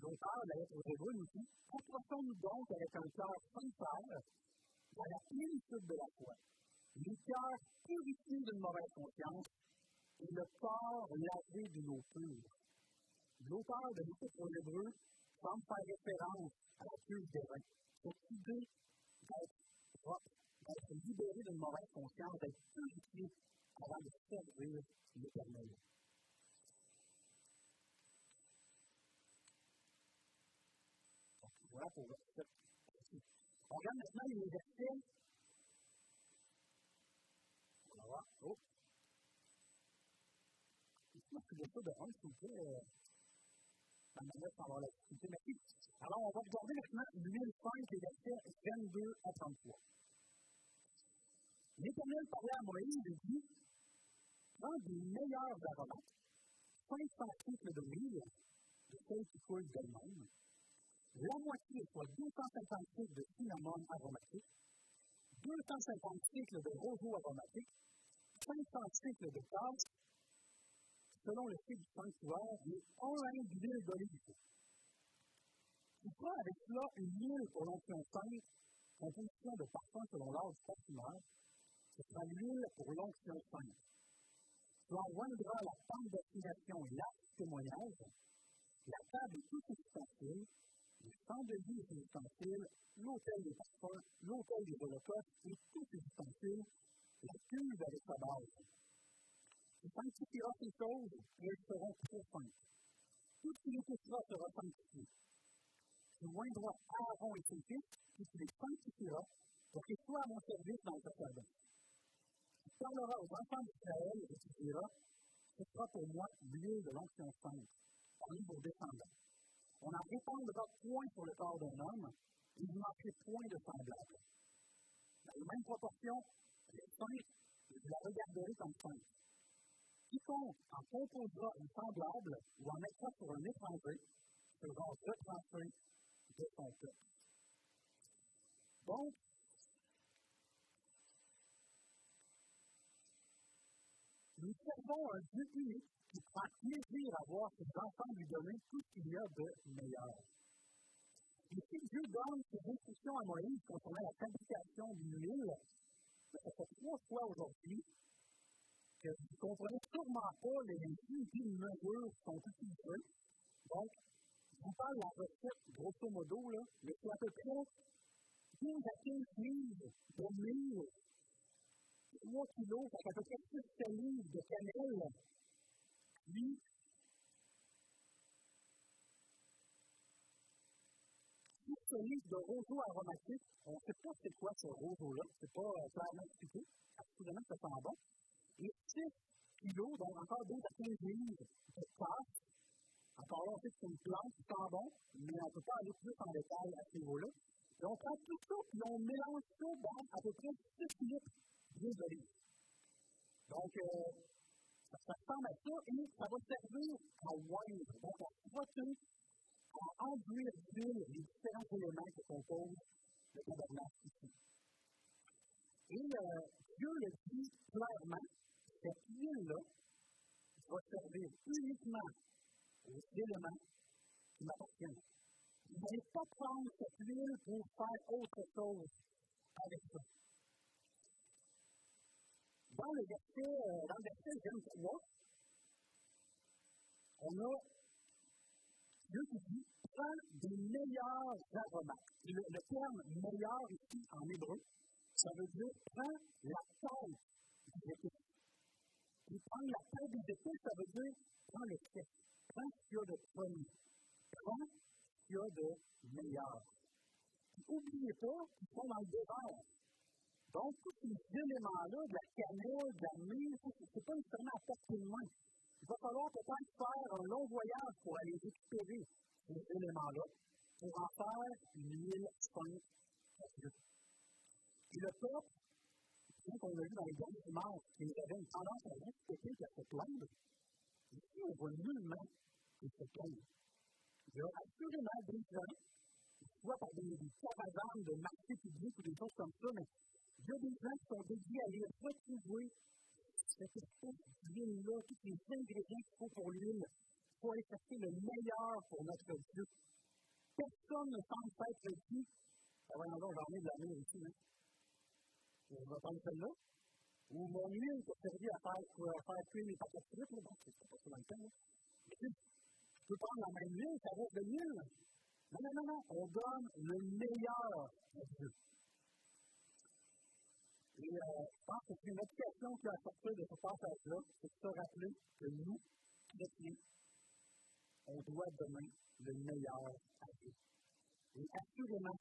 L'auteur de la aux Hébreux nous dit Approchons-nous donc avec un cœur sincère à la plénitude de la foi, le cœur purifié d'une mauvaise conscience et le corps lavé d'une eau pure. L'auteur de l'Épître aux Hébreux semble faire référence à la cuve des reins, cette idée d'être propre, d'être libéré d'une mauvaise conscience, d'être purifié avant de servir l'éternel. Pour On regarde maintenant les versets. On va voir. Oh. Ici, on fait ça de 1, s'il vous plaît. Merci. Alors, on va regarder maintenant l'huile 5 et versets 22 à 33. L'Éternel parlait à Moïse et dit Prends des meilleurs aromates, 500 cycles de l'huile, de celles qui coulent d'elles-mêmes, la moitié, soit 250 cycles de cinnamon aromatique, 250 cycles de roseau aromatique, 500 cycles de tasse, selon le cycle du sanctuaire, et un rein d'huile d'olive. Tu prends avec cela une huile pour l'onction sainte, composition de parfum selon l'ordre du parfumeur. Ce sera l'huile pour l'onction sainte. Tu enjoindras la tente d'assignation et l'arche témoignage, la table et tous ses ustensiles, les chandeliers et ses ustensiles, l'autel des parfums, l'autel des holocaustes et tous ses ustensiles, la cuve avec sa base. Tu sanctifieras ces choses et elles seront tout ce qui l'étouchera sera sanctifié. Aaron et ses fils, les sanctifieras pour qu'ils soient à mon service dans le sacerdoce. Tu aux enfants d'Israël et Ce sera pour moi l'huile de l'onction sainte, parmi vos descendants. On n'en répandra point sur le corps d'un homme, et n'en fait point de semblable. Dans les mêmes proportions, les saints, vous la regarderez comme sainte. Quiconque en composera une semblable ou en mettra sur un étranger sera retranché de son peuple. Donc, nous servons un Dieu unique qui prend plaisir à voir ses enfants lui donner tout ce qu'il y a de meilleur. Et si Dieu donne ses instructions à Moïse concernant la fabrication d'une huile, ça fait trois fois aujourd'hui que vous ne comprenez sûrement pas les unités de mesure qui sont utilisées. Donc, je vous parle de la recette, grosso modo, là, mais c'est à peu près 15 à 15 livres de mille, 3 kilos, ça fait à peu près 6 livres de cannelle, 6 livres de roseau aromatique. On ne sait pas c'est quoi ce roseau-là, c'est pas euh, clairement expliqué, absolument ça sent bon et 6 kilos, donc encore 12 à 15 livres de pâte. Encore là, on sait que c'est une plante qui sent bon, mais on ne peut pas aller plus en détail à ce niveau-là. Et on prend tout ça, puis on mélange ça dans à peu près 6 litres d'huile d'olive. Donc, euh, ça, ça, ressemble à ça, et ça va servir à oindre, donc à frotter, à enduire d'huile les différents éléments qui composent le tabernacle ici. Et euh, Dieu le dit clairement cette huile-là va servir uniquement aux éléments qui m'appartiennent. Vous n'allez pas prendre cette huile pour faire autre chose avec ça. Dans le verset, euh, dans le verset 23, on a Dieu qui dit prends des meilleurs aromates. Le, le terme meilleur ici en hébreu, ça veut dire prends la taille du puis prendre la tête des épées, ça veut dire prends le chef, prends ce qu'il y a de premier, prends ce qu'il y a de meilleur. N'oubliez pas qu'ils sont dans le désert. Donc, tous ces éléments-là, de la cannelle, de la mire, ce n'est pas nécessairement à portée de main. Il va falloir peut-être faire un long voyage pour aller récupérer ces éléments-là, pour en faire une huile sainte. Et le peuple qu'on a vu dans les derniers dimanches, qui avait une tendance à respecter et à se plaindre, ici, on voit nullement qu'ils se plaignent. Il y a assurément des gens, soit par des, des caravanes de marché public ou des choses comme ça, mais il y a des gens qui sont dédiés à aller retrouver cette espèce d'huile-là, tous les ingrédients qu'il faut pour l'huile, pour aller chercher le meilleur pour notre Dieu. Personne ne semble être ici. Ça va y j'en ai de l'amour ici, hein? on va prendre celle-là, ou mon huile qui a servi à faire, à faire cuire mes à frites, bon, c'est pas ça dans le temps, mais tu peux prendre la même huile, ça reste de l'huile. Non, non, non, non, on donne le meilleur à Dieu. Et euh, je pense que c'est une application qui a sorti de ce passage-là, c'est de se rappeler que nous, chrétiens, on doit donner le meilleur à Dieu. Et assurément,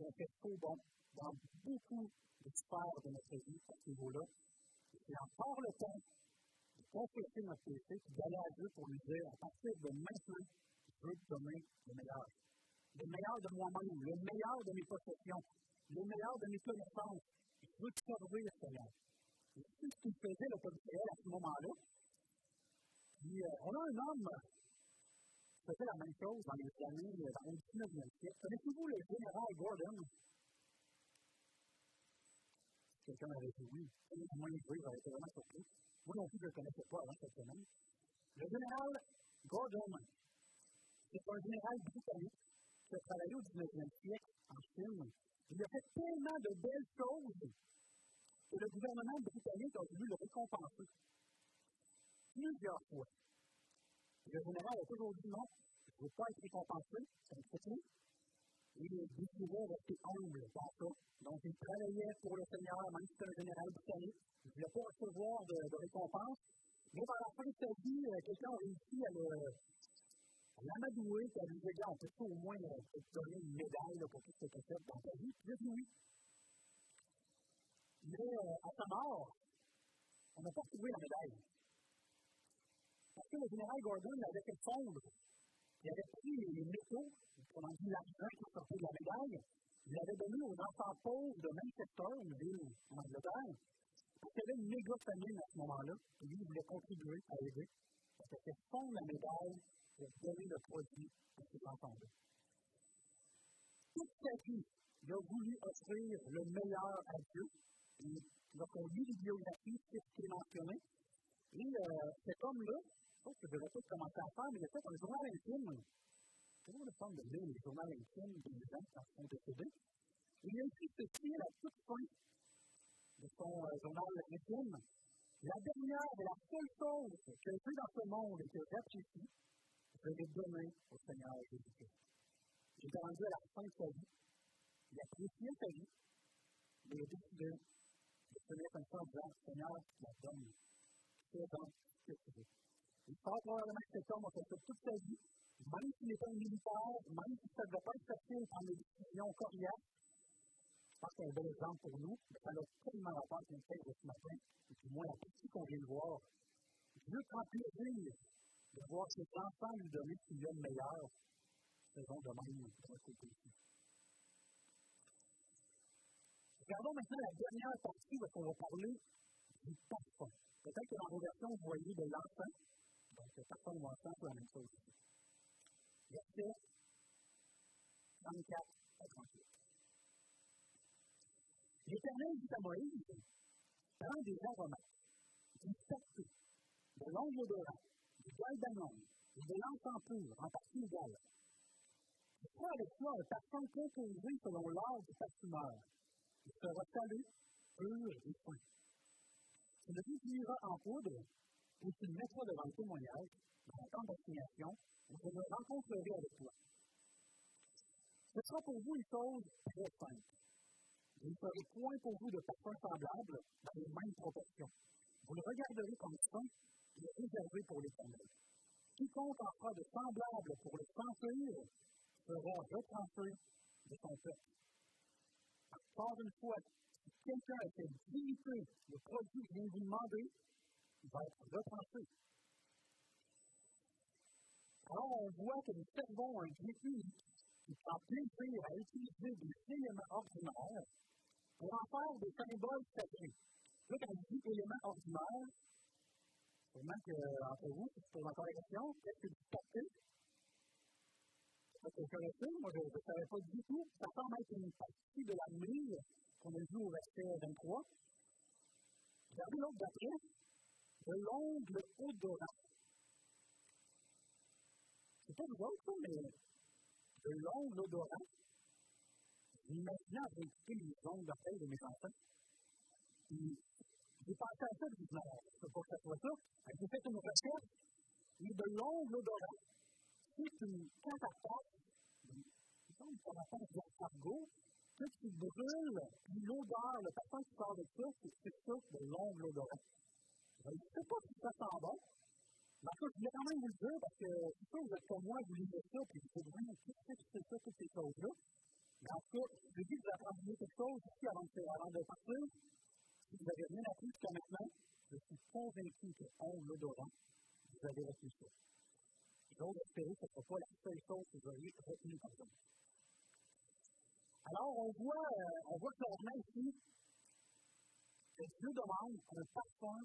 on fait trop bon dans beaucoup de sphères de notre vie à ce niveau-là. C'est encore le temps de confesser notre péché et d'aller à Dieu pour lui dire à partir de maintenant, je veux te donner le meilleur. Le meilleur de moi-même, le meilleur de mes possessions, le meilleur de mes connaissances. Veux servir. Et c'est ce qu'il faisait le peuple à ce moment-là. Puis, euh, on a un homme qui faisait la même chose dans les années, dans le 19e siècle. Connaissez-vous le général Gordon? quelqu'un avait dit oui. Moi, oui, j'aurais été vraiment surpris. Moi non plus, je ne connaissais pas avant cette semaine. Le général Gordon, c'est un général britannique qui a travaillé au 19e siècle en Chine. Il a fait tellement de belles choses que le gouvernement britannique a voulu le récompenser plusieurs fois. Le général a toujours dit non, je ne veux pas être récompensé, ça me fait il décirait rester humble dans ça. Donc, il travaillait pour le Seigneur, même si c'était un général britannique. Il ne voulait pas recevoir de, de récompense. Mais par la fin de sa vie, quelqu'un a réussi à le, L'amadoué, qui a dit, on peut au moins euh, donner une médaille pour tout ce que tu as fait dans ta vie. Puis, dit oui. Mais euh, à sa mort, on n'a pas trouvé la médaille. Parce que le général Gordon l'avait fait fondre. Il avait pris les métaux, comment dire, l'argent qui sortait de la médaille, il l'avait donné aux enfants pauvres de Manchester, une ville en Angleterre, parce qu'il y avait une méga famine à ce moment-là, et lui, il voulait contribuer à aider. Que c'est fondre la médaille pour donner le produit à ces enfants-là. Toute sa vie, il a voulu offrir le meilleur à Dieu. Et lorsqu'on lit les biographies, c'est ce qui est mentionné. Et euh, cet homme-là, je pense que je vais peut-être commencer à faire, mais il a fait un journal intime. C'est toujours le fun de lire les journaux intimes des gens qui sont décédés. Il a écrit ceci à la toute fin de son euh, journal intime. La dernière et la seule chose que j'ai dans ce monde et que j'apprécie, je l'ai donnée au Seigneur Jésus-Christ. Il est rendu à la fin de sa vie. Il a apprécié sa vie. Mais il a décidé de se mettre un peu en disant Seigneur, je la donne. Fais donc ce que tu veux. Il part probablement cet homme a fait ça toute sa vie, même s'il était un militaire, même si ça ne devait pas être facile de prendre des décisions coriaces. Je pense que c'est un bel exemple pour nous, mais ça a tellement rapport une de ce matin, et puis moi, la partie qu'on vient de voir. Dieu prend plaisir de voir ses enfants lui donner ce qu'il y de meilleur. Faisons de même de notre côté. Regardons maintenant la dernière partie où on va parler du parfum. Peut-être que dans vos versions, vous voyez de l'enfant. Donc, le parfum de l'enfant, c'est la même chose. Verset 34 à 38. L'Éternel dit à Moïse Prends des aromates, du partout, de l'ongle odorant, gaz d'amande et de l'encens pur en partie égale. Tu prends avec toi un parfum composé selon l'art du parfumeur. Il sera salé, pur et fin. Tu le déduiras en poudre ou tu le mettras devant le témoignage, dans la tente d'assignation, où je me rencontrerai avec toi. Ce sera pour vous une chose très simple. Vous ne ferez point pour vous de parfum semblable dans les mêmes proportions. Vous le regarderez comme saint et réservé pour l'éternel. Quiconque en fera de semblable pour le sentir sera retranché de son peuple. Encore une fois, si quelqu'un a fait limiter le produit que vient vous demander, il va être retranché. Alors, on voit que nous servons un Dieu qui prend plaisir à utiliser des éléments ordinaires pour en faire des symboles sacrés. Là, quand je dis éléments ordinaires, sûrement qu'entre vous, je pose encore la qu'est-ce que? C'est quelqu'un là moi je ne savais pas du tout. Ça semble être une partie de la mire qu'on a vu au verset 23. Regardez l'autre d'après, de l'ongle odorant. C'est pas vous autres, mais de l'ongle odorant. J'imaginais en les ongles de mes enfants. J'ai pensé à ça, je me non, je ne pas que ça soit ça. J'ai fait une recherche, mais de l'ongle odorant, c'est une. C'est une catastrophe de l'escargot. Tout qui brûle, puis l'odeur, le parfum qui sort de ça, c'est ça, de l'ongle odorant. Je ne sais pas si ça sent bon. Mais en cas, je voulais quand même vous le dire parce que c'est sûr, vous êtes comme moi, vous lisez ça, puis vous dites, oui, qu'est-ce que c'est ça, toutes ces choses-là. Mais en tout cas, je dis que vous apprendriez quelque chose ici avant de partir. Vous n'avez rien appris jusqu'à maintenant, je suis convaincu que on l'odorant, vous avez reçu ça. J'ose espérer que ce ne sera pas la seule chose que vous auriez retenue. Alors, on voit, euh, on voit clairement ici que Dieu demande un parfum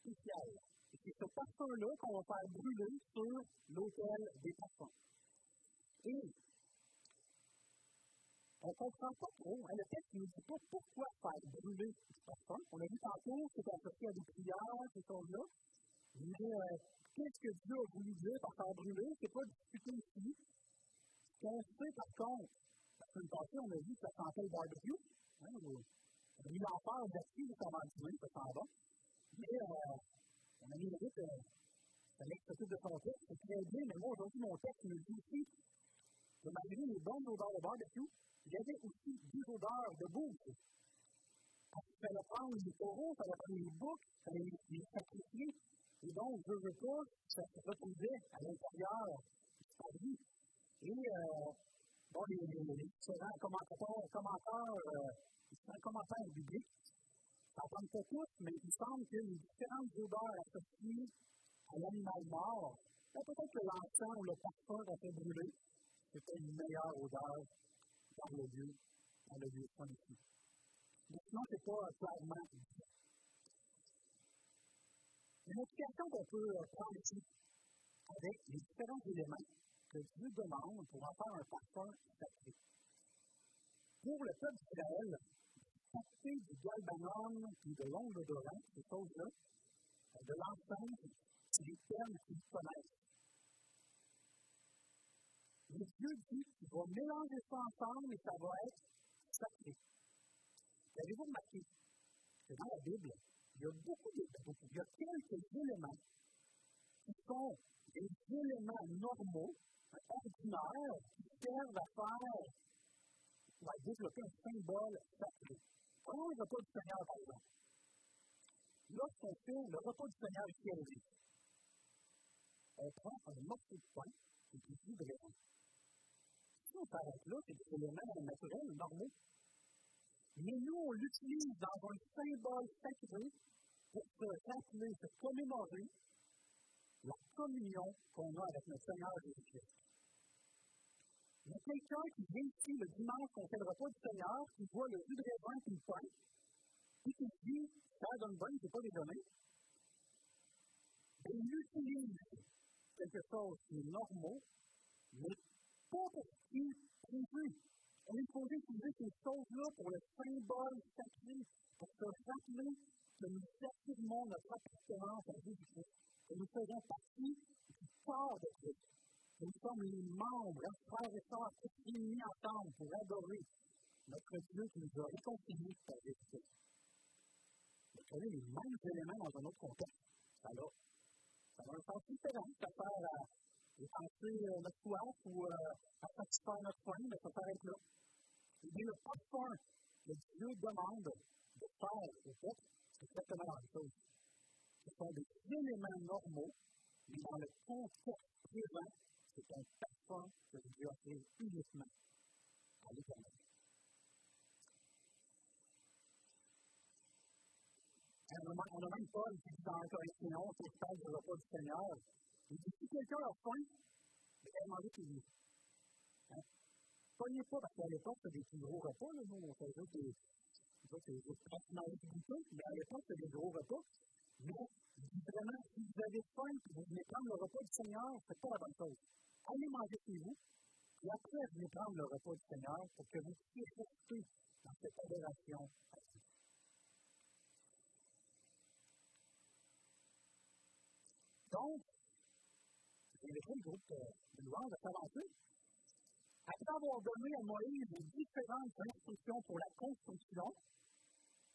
spécial. Et c'est ce parfum-là qu'on va faire brûler sur l'autel des parfums. Et on ne comprend pas trop. Hein, le texte ne dit pas pourquoi faire brûler du parfum. On a vu tantôt c'est associé à des prières, ces choses-là. Mais euh, qu'est-ce que Dieu a voulu dire par faire brûler? Ce n'est pas discuté ici. Ce qu'on sait par contre, la semaine passée, on a vu que ça sentait le barbecue. Hein, on a mis l'enfer là-dessus jusqu'à dîner, ça sent bon. Mais euh, on a mis le doute, euh, ça s'occupe de son texte, c'est très bien, mais moi aujourd'hui, mon texte me dit aussi que malgré les bonnes odeurs de barbecue, il y avait aussi des odeurs de. Parce qu'il fallait prendre les taureaux, il fallait prendre les boucs, il fallait les sacrifier. Et donc, je veux pas, ça se retrouvait à l'intérieur du vie. Et, euh, bon, les, différents commentateurs, commentateurs euh, commentaires bibliques, ça prend pas tous, mais il semble que les différentes odeurs associées à l'animal mort, peut-être que l'encens ou le parfum a été brûlé, c'était une meilleure odeur dans le lieu, dans le ici. Mais sinon, ce n'est pas clairement Une explication qu'on peut prendre ici, avec les différents éléments que Dieu demande pour en faire un parfum sacré. Pour le peuple d'Israël, passer du galbanum et de l'ongle d'orin, ces choses-là, de l'encens, c'est des termes qu'ils connaissent. Mais Dieu dit qu'il va mélanger ça ensemble et ça va être sacré. Avez-vous remarqué? Que dans la Bible, il y a beaucoup de, il y a quelques éléments qui sont des éléments normaux, ordinaires, qui servent à faire, à développer un symbole sacré. Prenons le repas du Seigneur, par exemple. Lorsqu'on fait le repas du Seigneur ici à on prend un morceau de pain et puis du. On s'arrête là, c'est des éléments naturels, normaux. Mais nous, on l'utilise dans un symbole sacré pour se rappeler, se commémorer la communion qu'on a avec notre Seigneur Jésus-Christ. Il y a quelqu'un qui vient ici le dimanche qu'on fait le repas du Seigneur, qui voit le jus de raisin le pain, et qui se dit, ça donne bon, je pas donner. Et il utilise quelque chose qui est normal, mais pas pour qui prévu. On est supposé utiliser ces choses-là pour le symbole sacré, pour se rappeler que nous affirmons notre appartenance à Jésus-Christ, que nous faisons partie du corps de Christ. Nous sommes les membres, frères et sœurs, unis ensemble pour adorer notre Dieu qui nous a réconciliés par Jésus-Christ. Vous savez, les mêmes éléments dans un autre contexte, ça a, ça a un sens différent. Ça sert à dépenser euh, notre soif ou à satisfaire notre faim, mais ça s'arrête là. Mais le parfum que Dieu demande de faire au peuple, c'est exactement la même chose. Ce sont des éléments normaux, mais dans le contexte présent, c'est un parfum que Dieu a fait uniquement à l'éternel. On n'a même pas dit dans un Corinthiens 11, au stade du repas du Seigneur. Si quelqu'un a faim, va demander qu'il lui. Hein? Pognez pas, parce qu'à l'époque, c'était des plus gros repas. Là, nous, on faisait des. des pratiquement goûteux, mais à l'époque, c'était des gros repas. Mais, vraiment, si vous avez faim et vous venez prendre le repas du Seigneur, c'est pas la bonne chose allez manger chez vous, et après, venez prendre le repas du Seigneur pour que vous puissiez rester dans cette adoration. Donc, j'ai invité le groupe de louanges à s'avancer. Après avoir donné à Moïse les différentes instructions pour la construction,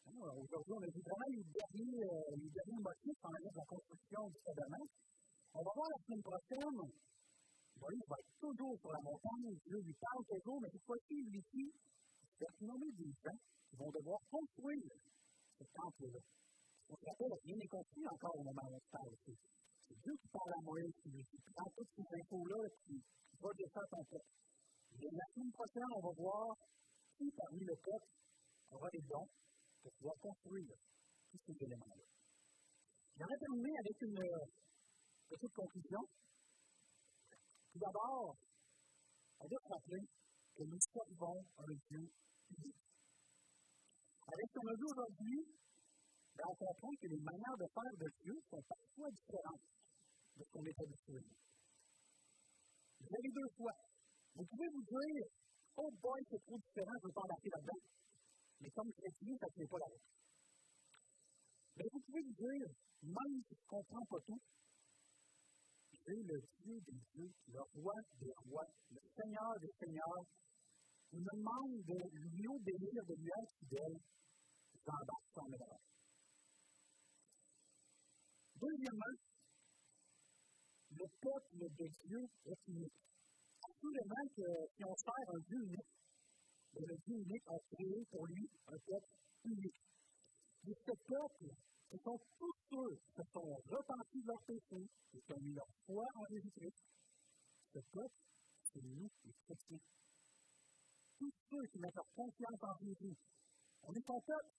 hein, aujourd'hui, on a vu vraiment les derniers, euh, les derniers motifs en lien de la construction du tabernacle. On va voir la semaine prochaine Moïse va être toujours sur la montagne, Dieu lui parle toujours, mais cette fois-ci, ici, c'est nommer des gens qui vont devoir construire ce temple-là. On se rappelle, rien n'est construit encore au moment où on se. Qui parle à Moïse, qui lui prend toutes ces infos-là, qui va descendre son peuple. Et la semaine prochaine, on va voir qui parmi le peuple aura des dons pour pouvoir construire tous ces éléments-là. J'aimerais terminer avec une petite conclusion. Tout d'abord, on doit se rappeler que nous servons un Dieu unique. Avec ce qu'on a aujourd'hui, ben, on comprend que les manières de faire de Dieu sont parfois différentes de ce qu'on est habitué. Vous avez deux fois. Vous pouvez vous dire, oh boy, c'est trop différent, je ne veux pas embarquer là-dedans. Mais comme chrétien, ça ne pas la route. Mais vous pouvez vous dire, même si je ne comprends pas tout, c'est le Dieu des dieux, le roi des rois, le Seigneur des seigneurs, qui me demande de lui obéir, de lui être fidèle, j'embarque son erreur. Deuxièmement, le peuple de Dieu est unique. Assurément que si on sert un Dieu unique, le Dieu unique a créé pour lui un peuple unique. Et ce peuple ce sont tous ceux qui se sont repentis de leurs péchés et qui ont mis leur foi en Jésus-Christ, Ce peuple, c'est nous, les chrétiens. Tous ceux qui mettent leur confiance en Jésus, on est son peuple.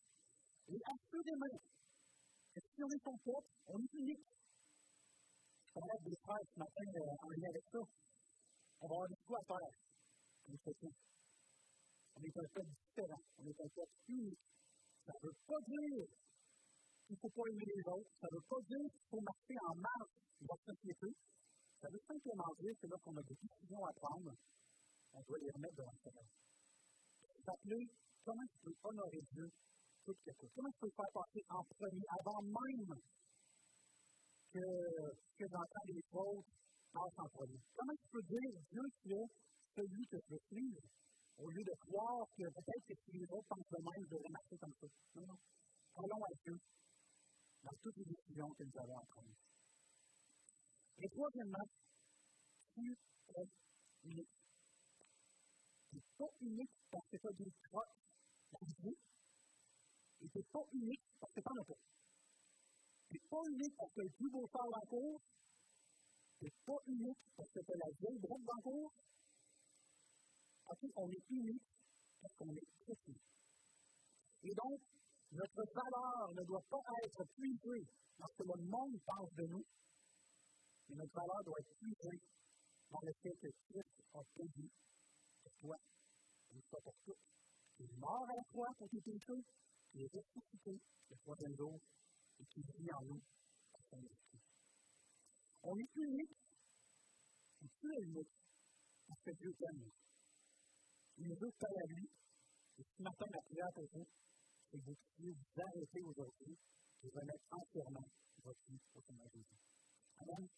Et assurément, si on est son peuple, on est unique. Je parlais des frères ce matin euh, en lien avec ça. On va avoir choix à faire, les chrétiens. On est un peuple différent, on est un peuple unique. Ça ne veut pas dire qu'il ne faut pas aimer les autres, ça ne veut pas dire qu'il faut marcher en marge de la société. Ça veut simplement dire que lorsqu'on a des décisions à prendre, on doit les remettre devant le Seigneur. S'appeler comment tu peux honorer Dieu toute quelque chose. Comment tu peux le faire passer en premier, avant même que, que j'entends les autres passent en premier. Comment tu peux dire Dieu tu es celui que je suivre au lieu de croire que peut-être que si les autres pensent de même, je devrais marcher comme ça? Non, non. Allons à Dieu dans toutes les décisions que nous avons à prendre. Et troisièmement, tu es unique. Tu n'es pas unique parce que tu as des crottes dans le. Et tu n'es pas unique parce que tu n'en as pas. N'es pas unique parce que le plus beau sort dans la cour. Tu n'es pas unique parce que as la vieille brosse dans la cour. OK, on est unique parce qu'on est chrétien. Et donc, notre valeur ne doit pas être puisée dans ce que le monde pense de nous, mais notre valeur doit être puisée dans le fait que Christ a payé pour toi, une fois pour toutes. Il est mort à la croix pour tes péchés, il est ressuscité le troisième jour et qui vit en nous par son esprit. On est unique, et tu es unique, parce que Dieu t'aime. Il veut faire à lui. Et ce matin, la prière pour vous, c'est que vous puissiez vous arrêter aujourd'hui et remettre entièrement votre vie au Seigneur Jésus. Amen.